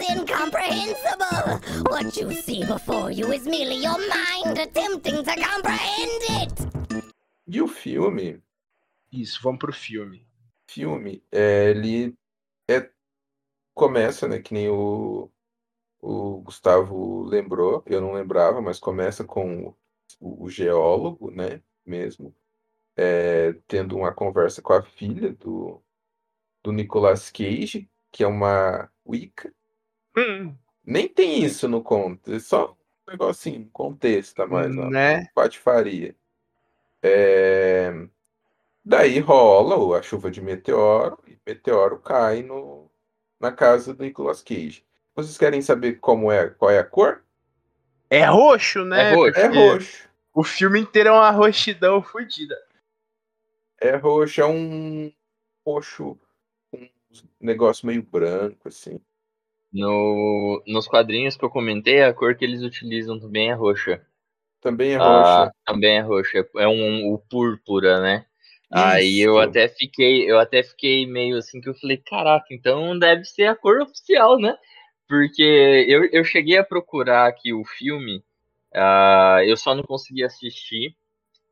Incomprehensible. What you see before you is merely your mind attempting to comprehend it. E o filme, Isso, vamos pro filme. filme, é, ele é, começa, né, que nem o, o Gustavo lembrou, eu não lembrava, mas começa com o, o geólogo, né, mesmo, é, tendo uma conversa com a filha do, do Nicolas Cage, que é uma Wicca. Hum, Nem tem isso no conto, é só um negocinho, um contexto a mais, uma né? patifaria. É, Daí rola a chuva de meteoro, e meteoro cai no... na casa do Nicolas Cage. Vocês querem saber como é, qual é a cor? É roxo, né? É roxo. É roxo. O filme inteiro é uma roxidão fodida. É roxo, é um roxo com um negócio meio branco, assim. No, nos quadrinhos que eu comentei, a cor que eles utilizam também é roxa. Também é Ah, roxa. também é roxa. É um o púrpura, né? Aí eu Isso. até fiquei, eu até fiquei meio assim que eu falei, caraca, então deve ser a cor oficial, né? Porque eu, eu cheguei a procurar aqui o filme, ah, eu só não consegui assistir.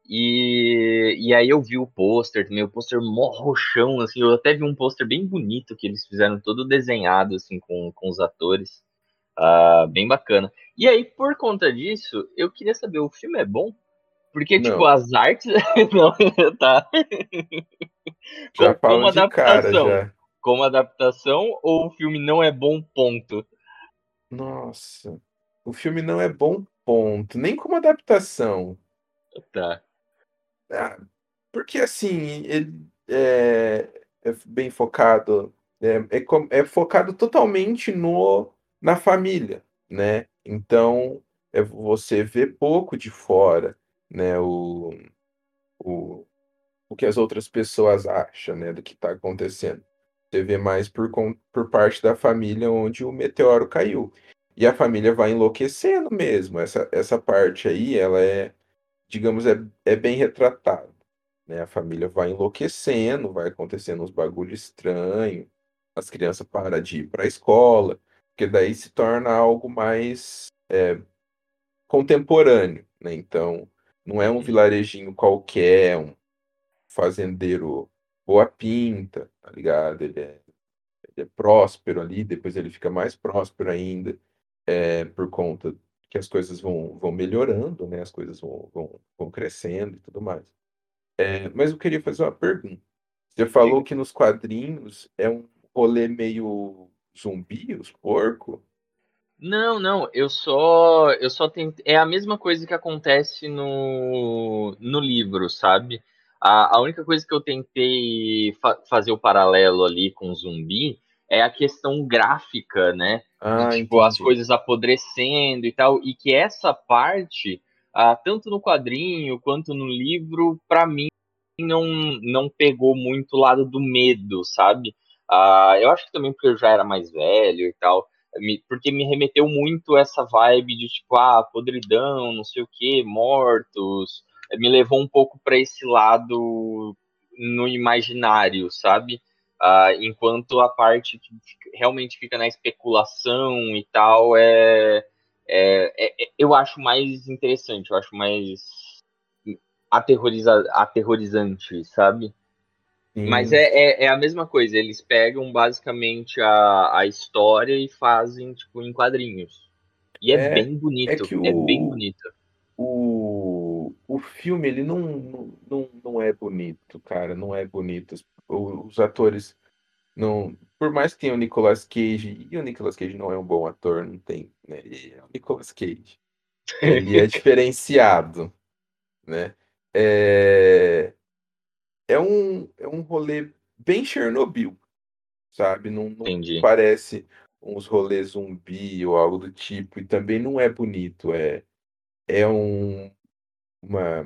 E, e aí eu vi o pôster também, o pôster mó roxão, assim, eu até vi um pôster bem bonito que eles fizeram todo desenhado, assim, com, com os atores. Ah, bem bacana. E aí, por conta disso, eu queria saber, o filme é bom? Porque, Não. tipo, as artes. Não, tá. Já como, como de cara, adaptação. já. Como adaptação, ou o filme não é bom, ponto? Nossa. O filme não é bom ponto. Nem como adaptação. Tá. Ah, porque assim, ele é, é bem focado, é, é, com- é focado totalmente no, na família, né? Então, é, você vê pouco de fora, né? O, o, o que as outras pessoas acham, né? Do que está acontecendo. Você vê mais por, por parte da família onde o meteoro caiu. E a família vai enlouquecendo mesmo. Essa, essa parte aí, ela é, digamos, é, é bem retratada, né? A família vai enlouquecendo, vai acontecendo uns bagulho estranho, as crianças param de ir para a escola, porque daí se torna algo mais é, contemporâneo, né? Então, não é um vilarejinho qualquer, um fazendeiro boa pinta, tá ligado? Ele é, ele é próspero ali, depois ele fica mais próspero ainda, é, por conta que as coisas vão, vão melhorando, né? As coisas vão, vão, vão crescendo e tudo mais. É, mas eu queria fazer uma pergunta. Você falou que nos quadrinhos é um rolê meio zumbi, os porcos? Não, não, eu só. Eu só tentei. É a mesma coisa que acontece no, no livro, sabe? A, a única coisa que eu tentei fa- fazer o paralelo ali com zumbi é a questão gráfica, né? Ah, tipo, as entendi. coisas apodrecendo e tal, e que essa parte, ah, tanto no quadrinho quanto no livro, pra mim não, não pegou muito o lado do medo, sabe? Ah, eu acho que também porque eu já era mais velho e tal, me- porque me remeteu muito essa vibe de tipo, ah, podridão, não sei o que, mortos, me levou um pouco pra esse lado no imaginário, sabe? Ah, enquanto a parte que realmente fica na especulação e tal é, é- é- é- eu acho mais interessante, eu acho mais aterroriza, aterrorizante, sabe? Sim. Mas é, é, é a mesma coisa, eles pegam basicamente a, a história e fazem tipo em quadrinhos. E é, É- bem bonito, é é, que bem o- bonito. o, o filme ele não, não, não é bonito, cara, não é bonito. Os, atores não, por mais que tenha o Nicolas Cage, e o Nicolas Cage não é um bom ator, não tem, né? Ele é o Nicolas Cage. Ele é diferenciado, né? É, é um, é um rolê bem Chernobyl, sabe? Não, não parece uns rolês zumbi ou algo do tipo, e também não é bonito, é, é um, uma,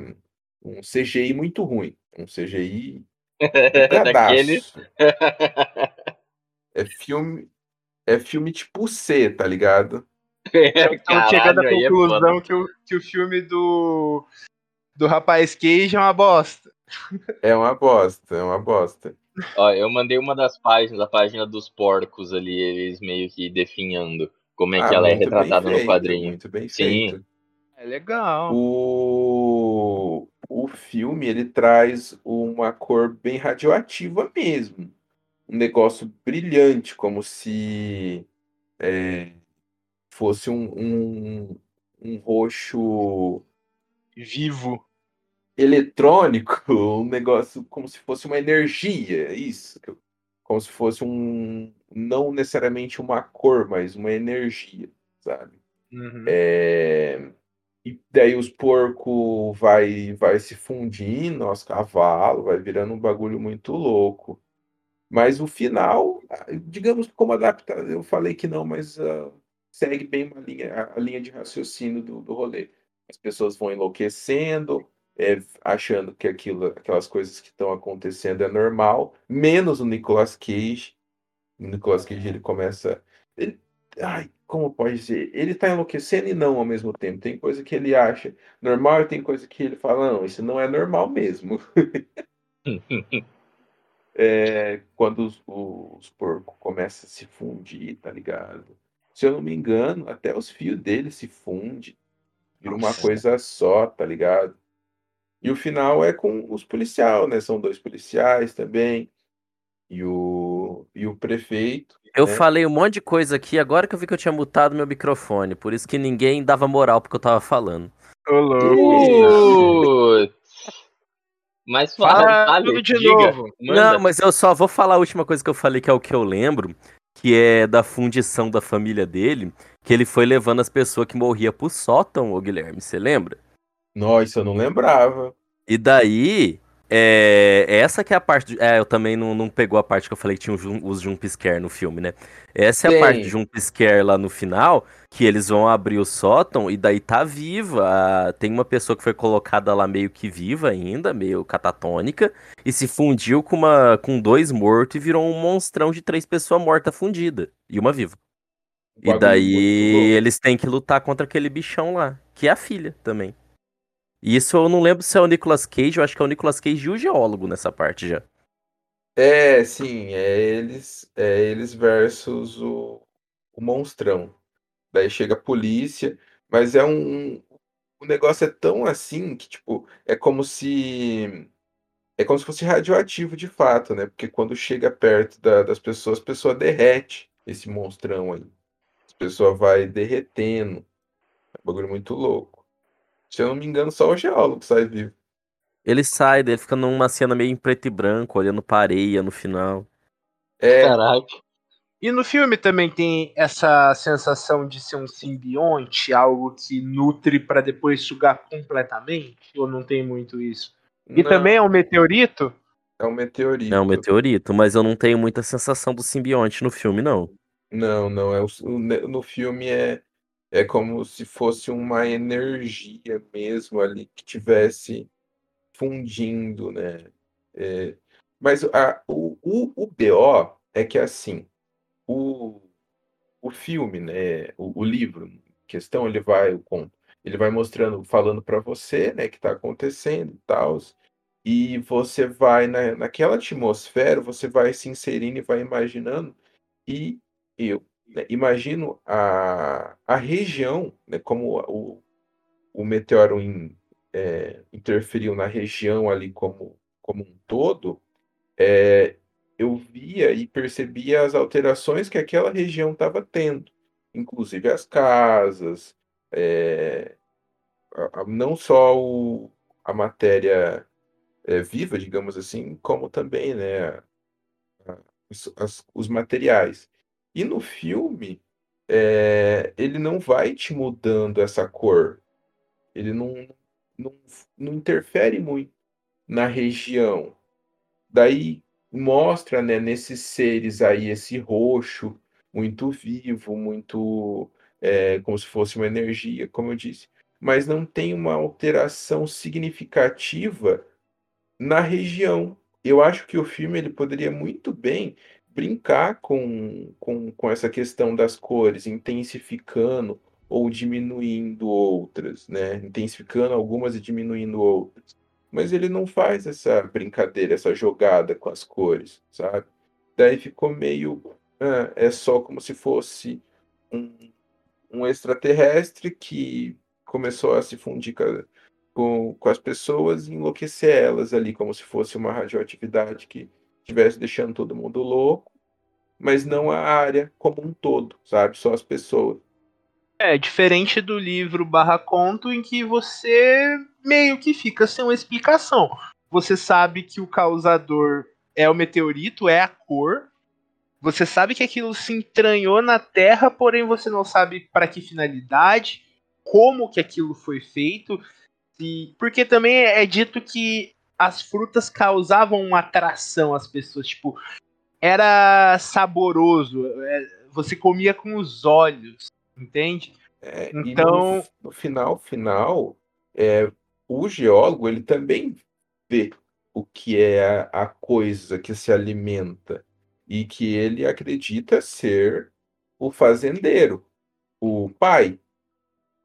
um CGI muito ruim, um CGI Daquele. bugadaço. É filme, é filme tipo C, tá ligado? Estamos chegando à Caralho, aí é conclusão foda. que, o, que o filme do, do Rapaz Cage é uma bosta. É uma bosta, é uma bosta. Ó, eu mandei uma das páginas, a página dos porcos ali, eles meio que definhando Como é Ah, que ela é retratada no feito, quadrinho. Muito bem Sim. feito. É legal. O, o filme ele traz uma cor bem radioativa mesmo. Um negócio brilhante, como se é, fosse um, um, um roxo Vivo. eletrônico, um negócio como se fosse uma energia, isso. que eu- Como se fosse um, não necessariamente uma cor, mas uma energia, sabe? Uhum. É, e daí os porcos vai, vai se fundindo aos cavalos, vai virando um bagulho muito louco. Mas o final, digamos que como adaptar, eu falei que não, mas ah, segue bem uma linha, a- a linha de raciocínio do, do rolê. As pessoas vão enlouquecendo, é, achando que aquilo, aquelas coisas que estão acontecendo é normal, menos o Nicolas Cage. O Nicolas Cage ele começa. ele- ai, como pode ser? Ele tá enlouquecendo e não ao mesmo tempo. Tem coisa que ele acha normal e tem coisa que ele fala, não, isso não é normal mesmo. É, quando os, os porcos começam a se fundir, tá ligado? Se eu não me engano, até os fios dele se fundem. Vira uma coisa só, tá ligado? E o final é com os policiais, né? São dois policiais também. E o, e o prefeito. Eu né? falei um monte de coisa aqui, agora que eu vi que eu tinha mutado meu microfone, por isso que ninguém dava moral porque eu tava falando. Ô, louco. Mas fala, Fala de diga, novo. manda. Não, mas eu só vou falar a última coisa que eu falei, que é o que eu lembro, que é da fundição da família dele, que ele foi levando as pessoas que morriam pro sótão, ô Guilherme, você lembra? Nossa, eu não lembrava. E daí, é, essa que é a parte. de- É, eu também não, não pegou a parte que eu falei que tinha os jum- os jump scare no filme, né? Essa é a parte de jump scare lá no final, que eles vão abrir o sótão e daí tá viva. a- Tem uma pessoa que foi colocada lá meio que viva ainda, meio catatônica, e se fundiu com, uma, com dois mortos e virou um monstrão de três pessoas mortas fundidas. E uma viva. E daí eles têm que lutar contra aquele bichão lá, que é a filha também. E isso eu não lembro se é o Nicolas Cage, eu acho que é o Nicolas Cage e o geólogo nessa parte já. É, sim, é eles, é eles versus o, o monstrão. Daí chega a polícia, mas é um. O negócio é tão assim que, tipo, é como se. É como se fosse radioativo de fato, né? Porque quando chega perto da- das pessoas, a pessoa derrete esse monstrão aí. A pessoa vai derretendo. É um bagulho muito louco. Se eu não me engano, só o geólogo sai vivo. Ele sai, daí ele fica numa cena meio em preto e branco, olhando pra areia no final. É, Caraca. E no filme também tem essa sensação de ser um simbionte, algo que nutre pra depois sugar completamente? Ou não tem muito isso? E não, também é um meteorito? é um meteorito. É um meteorito, mas eu não tenho muita sensação do simbionte no filme, não. Não, não, é o, no filme é, é como se fosse uma energia mesmo ali que tivesse fundindo, né? É, mas a, o, o, o BO é que assim, o, o filme, né? O, o livro em questão, ele vai, o conto, ele vai mostrando, falando para você, né, que tá acontecendo e tal, e você vai na, naquela atmosfera, você vai se inserindo e vai imaginando, e eu né, imagino a, a região, né, como o, o meteoro in- é, interferiu na região ali como, como um todo, é, eu via e percebia as alterações que aquela região estava tendo, inclusive as casas, é, a- a- não só o- a matéria é, viva, digamos assim, como também, né, a- as- os materiais. E no filme, é, ele não vai te mudando essa cor, ele não, não, não interfere muito na região. Daí mostra, né, nesses seres aí esse roxo muito vivo, muito é, como se fosse uma energia, como eu disse, mas não tem uma alteração significativa na região. Eu acho que o filme ele poderia muito bem brincar com, com, com essa questão das cores, intensificando ou diminuindo outras, né? Intensificando algumas e diminuindo outras. Mas ele não faz essa brincadeira, essa jogada com as cores, sabe? Daí ficou meio. ah, é só como se fosse um, um extraterrestre que começou a se fundir com, com, as pessoas e enlouquecer elas ali, como se fosse uma radioatividade que estivesse deixando todo mundo louco, mas não a área como um todo, sabe? Só as pessoas. É, diferente do livro barra conto, em que você meio que fica sem uma explicação. Você sabe que o causador é o meteorito, é a cor. Você sabe que aquilo se entranhou na Terra, porém você não sabe para que finalidade, como que aquilo foi feito. E, porque também é dito que as frutas causavam uma atração às pessoas. Tipo, era saboroso. é, você comia com os olhos, entende? É, Então- no, no final, final, é, o geólogo ele também vê o que é a, a coisa que se alimenta e que ele acredita ser o fazendeiro, o pai.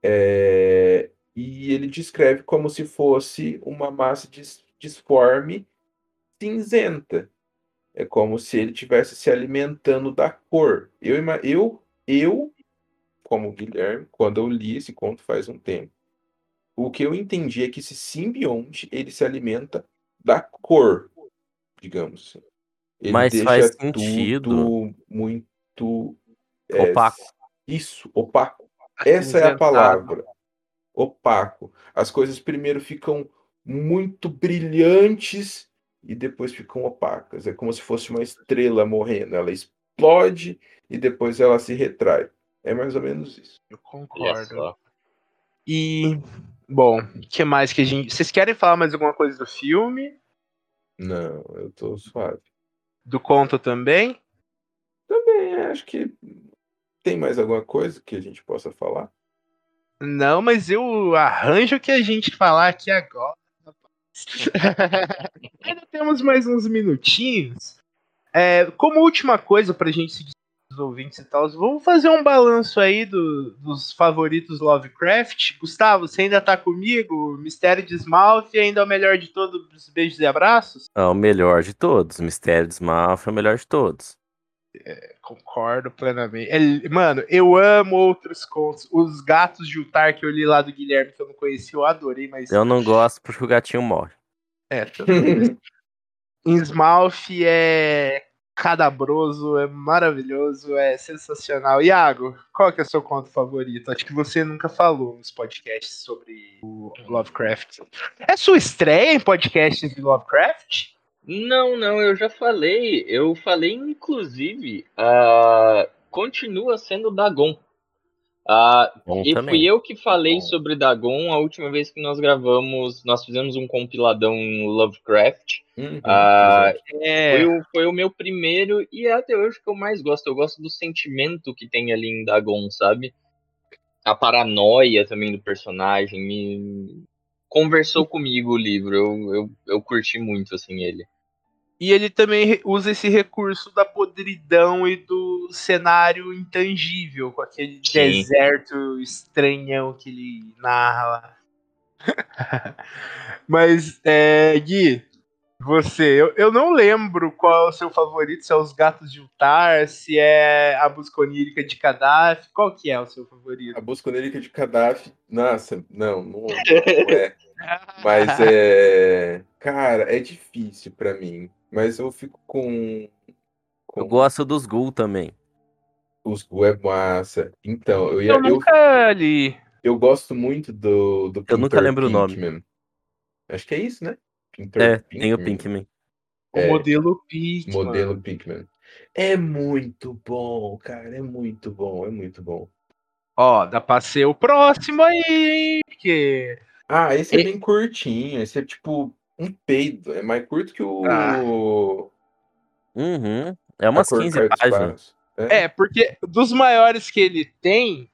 É, e ele descreve como se fosse uma massa dis- disforme cinzenta. É como se ele estivesse se alimentando da cor. Eu, eu, eu como o Guilherme, quando eu li esse conto faz um tempo. O que eu entendi é que esse simbionte, ele se alimenta da cor, digamos. assim. Ele Mas deixa faz sentido. muito é, Opaco. Isso, opaco. Essa é a palavra. Opaco. As coisas primeiro ficam muito brilhantes e depois ficam opacas. É como se fosse uma estrela morrendo. Ela explode e depois ela se retrai. É mais ou menos isso. Eu concordo. E, bom, o que mais que a gente. Vocês querem falar mais alguma coisa do filme? Não, eu tô suave. Do conto também? Também acho que tem mais alguma coisa que a gente possa falar. Não, mas eu arranjo o que a gente falar aqui agora. Ainda temos mais uns minutinhos. É, como última coisa pra gente seguir os ouvintes e tal, vamos fazer um balanço aí do- dos favoritos Lovecraft. Gustavo, você ainda tá comigo? Mistério de Smalf ainda é o melhor de todos. Beijos e abraços? É o melhor de todos. Mistério de Smalf é o melhor de todos. Concordo plenamente. Ele- mano, eu amo outros contos. Os gatos de Utar que eu li lá do Guilherme, que eu não conhecia, eu adorei, mas. Eu não gosto porque o gatinho morre. É. Smalf é cadabroso, é maravilhoso, é sensacional. Iago, qual que é o seu conto favorito? Acho que você nunca falou nos podcasts sobre o Lovecraft. É sua estreia em podcasts de Lovecraft? Não, não, eu já falei. Eu falei, inclusive, ah, continua sendo Dagon. Ah, Bom e também. fui eu que falei Bom. sobre Dagon a última vez que nós gravamos. Nós fizemos um compiladão Lovecraft. Uhum, Ah, exato. É. Foi, o, foi o meu primeiro e é até hoje que eu mais gosto. Eu gosto do sentimento que tem ali em Dagon, sabe? A paranoia também do personagem. Me... Conversou comigo o livro. Eu, eu, eu curti muito, assim, ele. E ele também usa esse recurso da podridão e do cenário intangível, com aquele Sim. deserto estranhão que ele narra lá. Mas, é, Gui, você, eu, eu não lembro qual é o seu favorito, se é os gatos de Utar, se é a busca onírica de Gaddafi, qual que é o seu favorito? A busca onírica de Gaddafi. Nossa, não, não, não é. Mas é. Cara, é difícil pra mim. Mas eu fico com. com Eu gosto dos Ghoul também. os web massa. Então, eu ia. Eu Eu, nunca li. eu gosto muito do, do Eu nunca lembro o nome. Pinkman. Acho que é isso, né? Pintor É, tem o Pinkman. Pinkman. O É, modelo Pinkman. modelo Pinkman. É muito bom, cara. É muito bom, é muito bom. Ó, dá pra ser o próximo aí, hein? Porque Ah, esse é E- bem curtinho. Esse é tipo um peido. É mais curto que o. Ah. Uhum. É umas Cor 15 Caiu dos páginas. É. É, porque dos maiores que ele tem,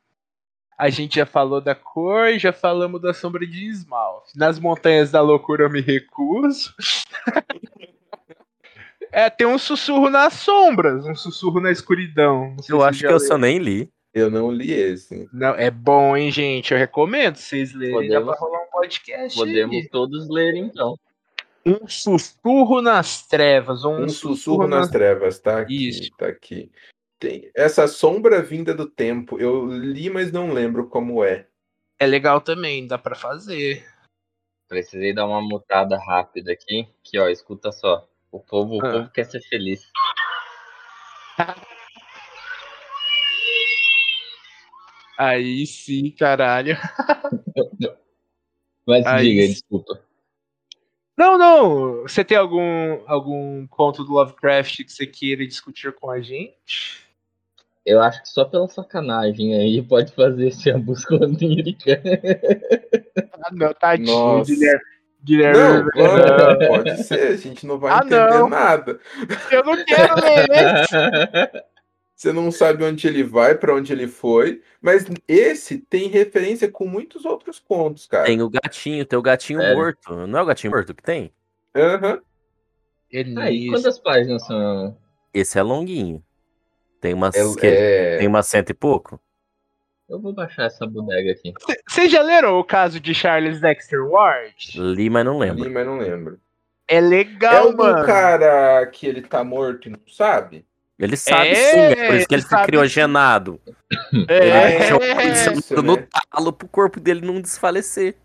a gente já falou da cor e já falamos da sombra de esmalte. Nas montanhas da loucura eu me recuso. é, tem um sussurro nas sombras, um sussurro na escuridão. Eu acho que eu leu. só nem li. Eu não li esse. Não, é bom, hein, gente? Eu recomendo vocês lerem. Dá pra Podemos- rolar um podcast. Podemos aí. todos ler, então. Um sussurro nas trevas. Um, Um sussurro nas trevas, tá aqui. Isso. Tá aqui. Tem essa sombra vinda do tempo. Eu li, mas não lembro como é. É legal também, dá pra fazer. Precisei dar uma mutada rápida aqui. Que ó, escuta só. O povo, o Ah. povo quer ser feliz. Aí sim, caralho. Mas Aí diga, sim. desculpa. Não, não. Você tem algum, algum conto do Lovecraft que você queira discutir com a gente? Eu acho que só pela sacanagem aí pode fazer esse a busca onírica. Ah, não, tadinho, Nossa. Guilherme. Não, Guilherme. claro, pode ser. A gente não vai Ah, entender não. nada. Eu não quero ler esse. Você não sabe onde ele vai, pra onde ele foi. Mas esse tem referência com muitos outros contos, cara. Tem o gatinho, tem o gatinho Sério? morto. Não é o gatinho morto que tem? Aham. Aí, Elise. quantas páginas são? Esse é longuinho. Tem umas, É- que- é- tem umas cento e pouco. Eu vou baixar essa bodega aqui. Vocês já leram o caso de Charles Dexter Ward? Li, mas não lembro. ali, mas não lembro. É É legal, o do mano. cara que ele tá morto e não sabe? Ele sabe É, sim, é por isso que ele ele sabe fica criogenado. É, Ele joga é, isso isso, no né? talo pro corpo dele não desfalecer.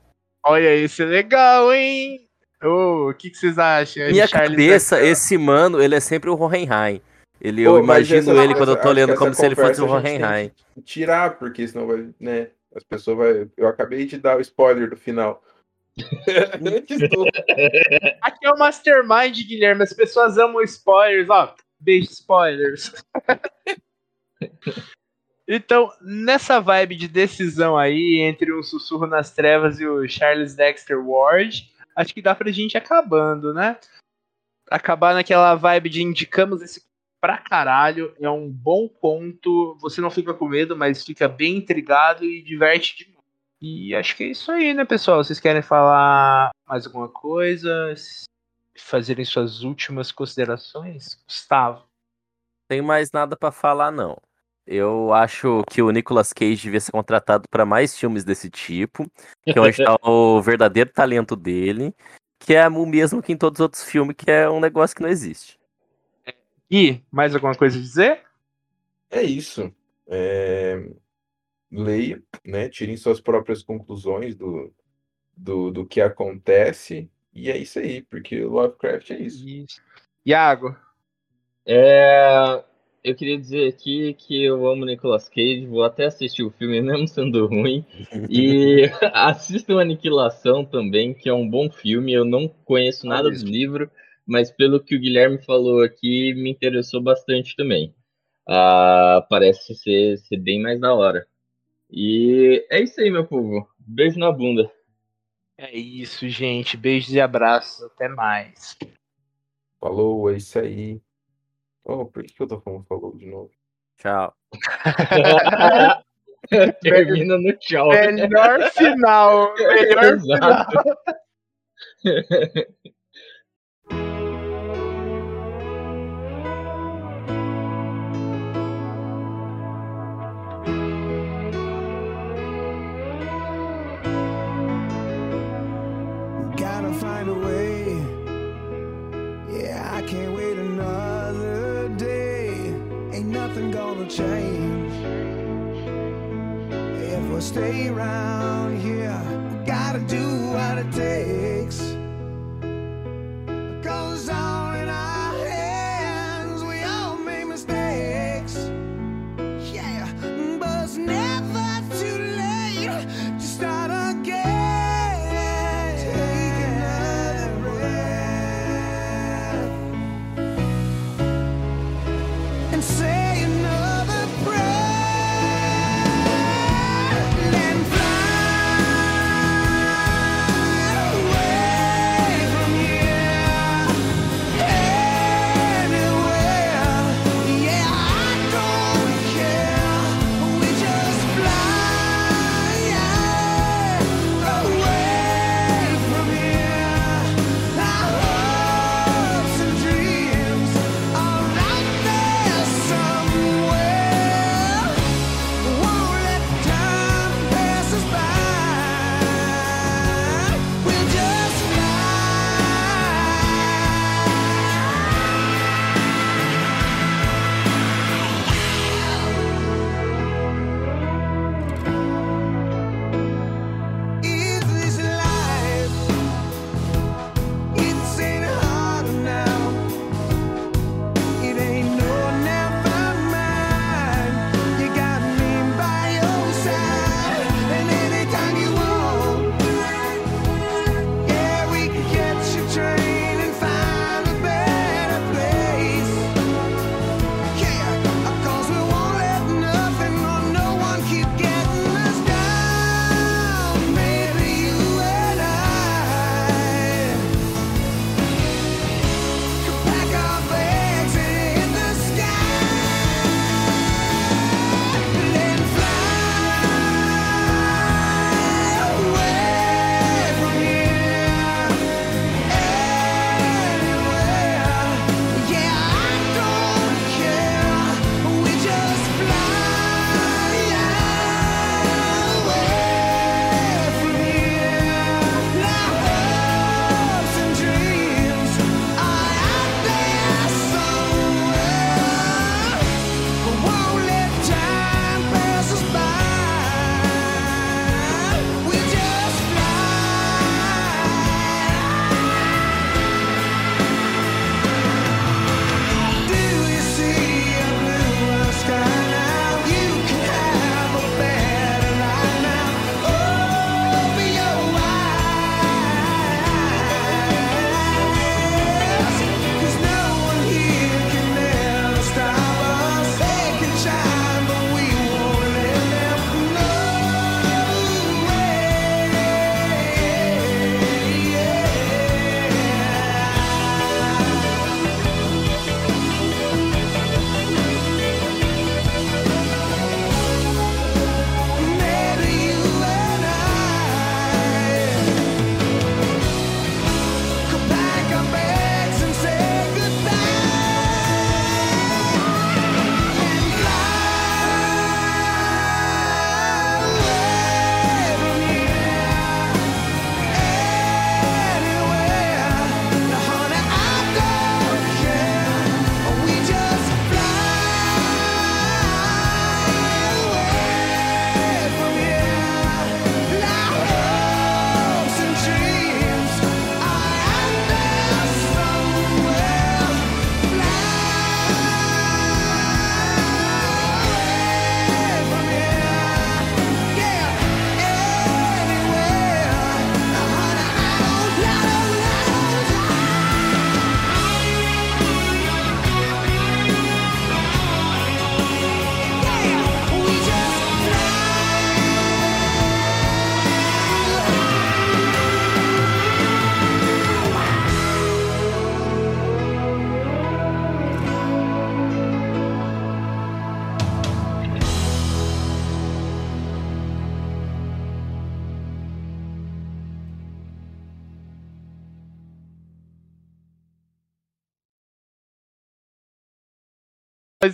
Olha, esse é legal, hein? O que, que vocês acham? Minha Charles cabeça, esse mano, ele é sempre o Hohenheim. Ele, Pô, eu imagino essa- ele quando eu tô lendo como se ele fosse o Hohenheim. Tirar, porque senão vai, né? As pessoas vai. Eu acabei de dar o spoiler do final. Antes do- Aqui é o Mastermind, Guilherme. As pessoas amam spoilers, ó. Beijo, spoilers. então, nessa vibe de decisão aí, entre um sussurro nas trevas e o Charles Dexter Ward, acho que dá pra gente ir acabando, né? Acabar naquela vibe de indicamos esse pra caralho. É um bom conto. Você não fica com medo, mas fica bem intrigado e diverte demais. E acho que é isso aí, né, pessoal? Vocês querem falar mais alguma coisa? Fazerem suas últimas considerações? Gustavo. Tem mais nada pra falar, não. Eu acho que o Nicolas Cage devia ser contratado pra mais filmes desse tipo, que é onde tá o verdadeiro talento dele, que é o mesmo que em todos os outros filmes, que é um negócio que não existe. E mais alguma coisa a dizer? É isso. É... Leia, né? Tirem suas próprias conclusões do, do, do que acontece. E é isso aí, porque o Lovecraft é isso. Isso. Iago. É, eu queria dizer aqui que eu amo Nicolas Cage, vou até assistir o filme mesmo sendo ruim. E assistam Aniquilação também, que é um bom filme. Eu não conheço nada do livro, mas pelo que o Guilherme falou aqui, me interessou bastante também. Ah, parece ser, ser bem mais da hora. E é isso aí, meu povo. Beijo na bunda. É isso, gente. Beijos e abraços. Até mais. Falou, é isso aí. Oh, por que que eu tô falando falou de novo? Tchau. Termina no tchau. Melhor final. Melhor final. Exato. stay around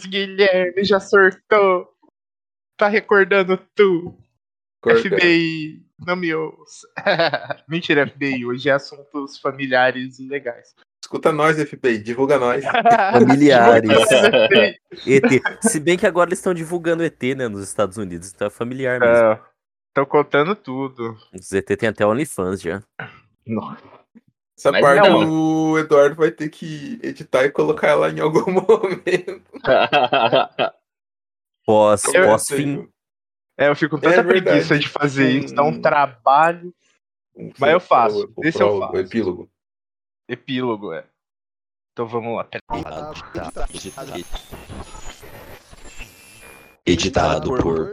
Mas Guilherme já sortou. Tá recordando tu. Corta. FBI, não me ouça. Mentira, FBI, hoje é assuntos familiares e legais. Escuta nós, FBI, divulga nós. Familiares. ET. Se bem que agora eles estão divulgando ET, né, nos Estados Unidos, então é familiar mesmo. É, Tô contando tudo. Os ET tem até OnlyFans já. Essa Mas parte não. o Eduardo vai ter que editar e colocar ela em algum momento. Pós, Eu- pós fim. É, eu fico com tanta É preguiça de fazer Hum. isso, dá um trabalho. Mas eu faço, O, esse eu faço. o epílogo. Epílogo, é. Então vamos lá. Editado por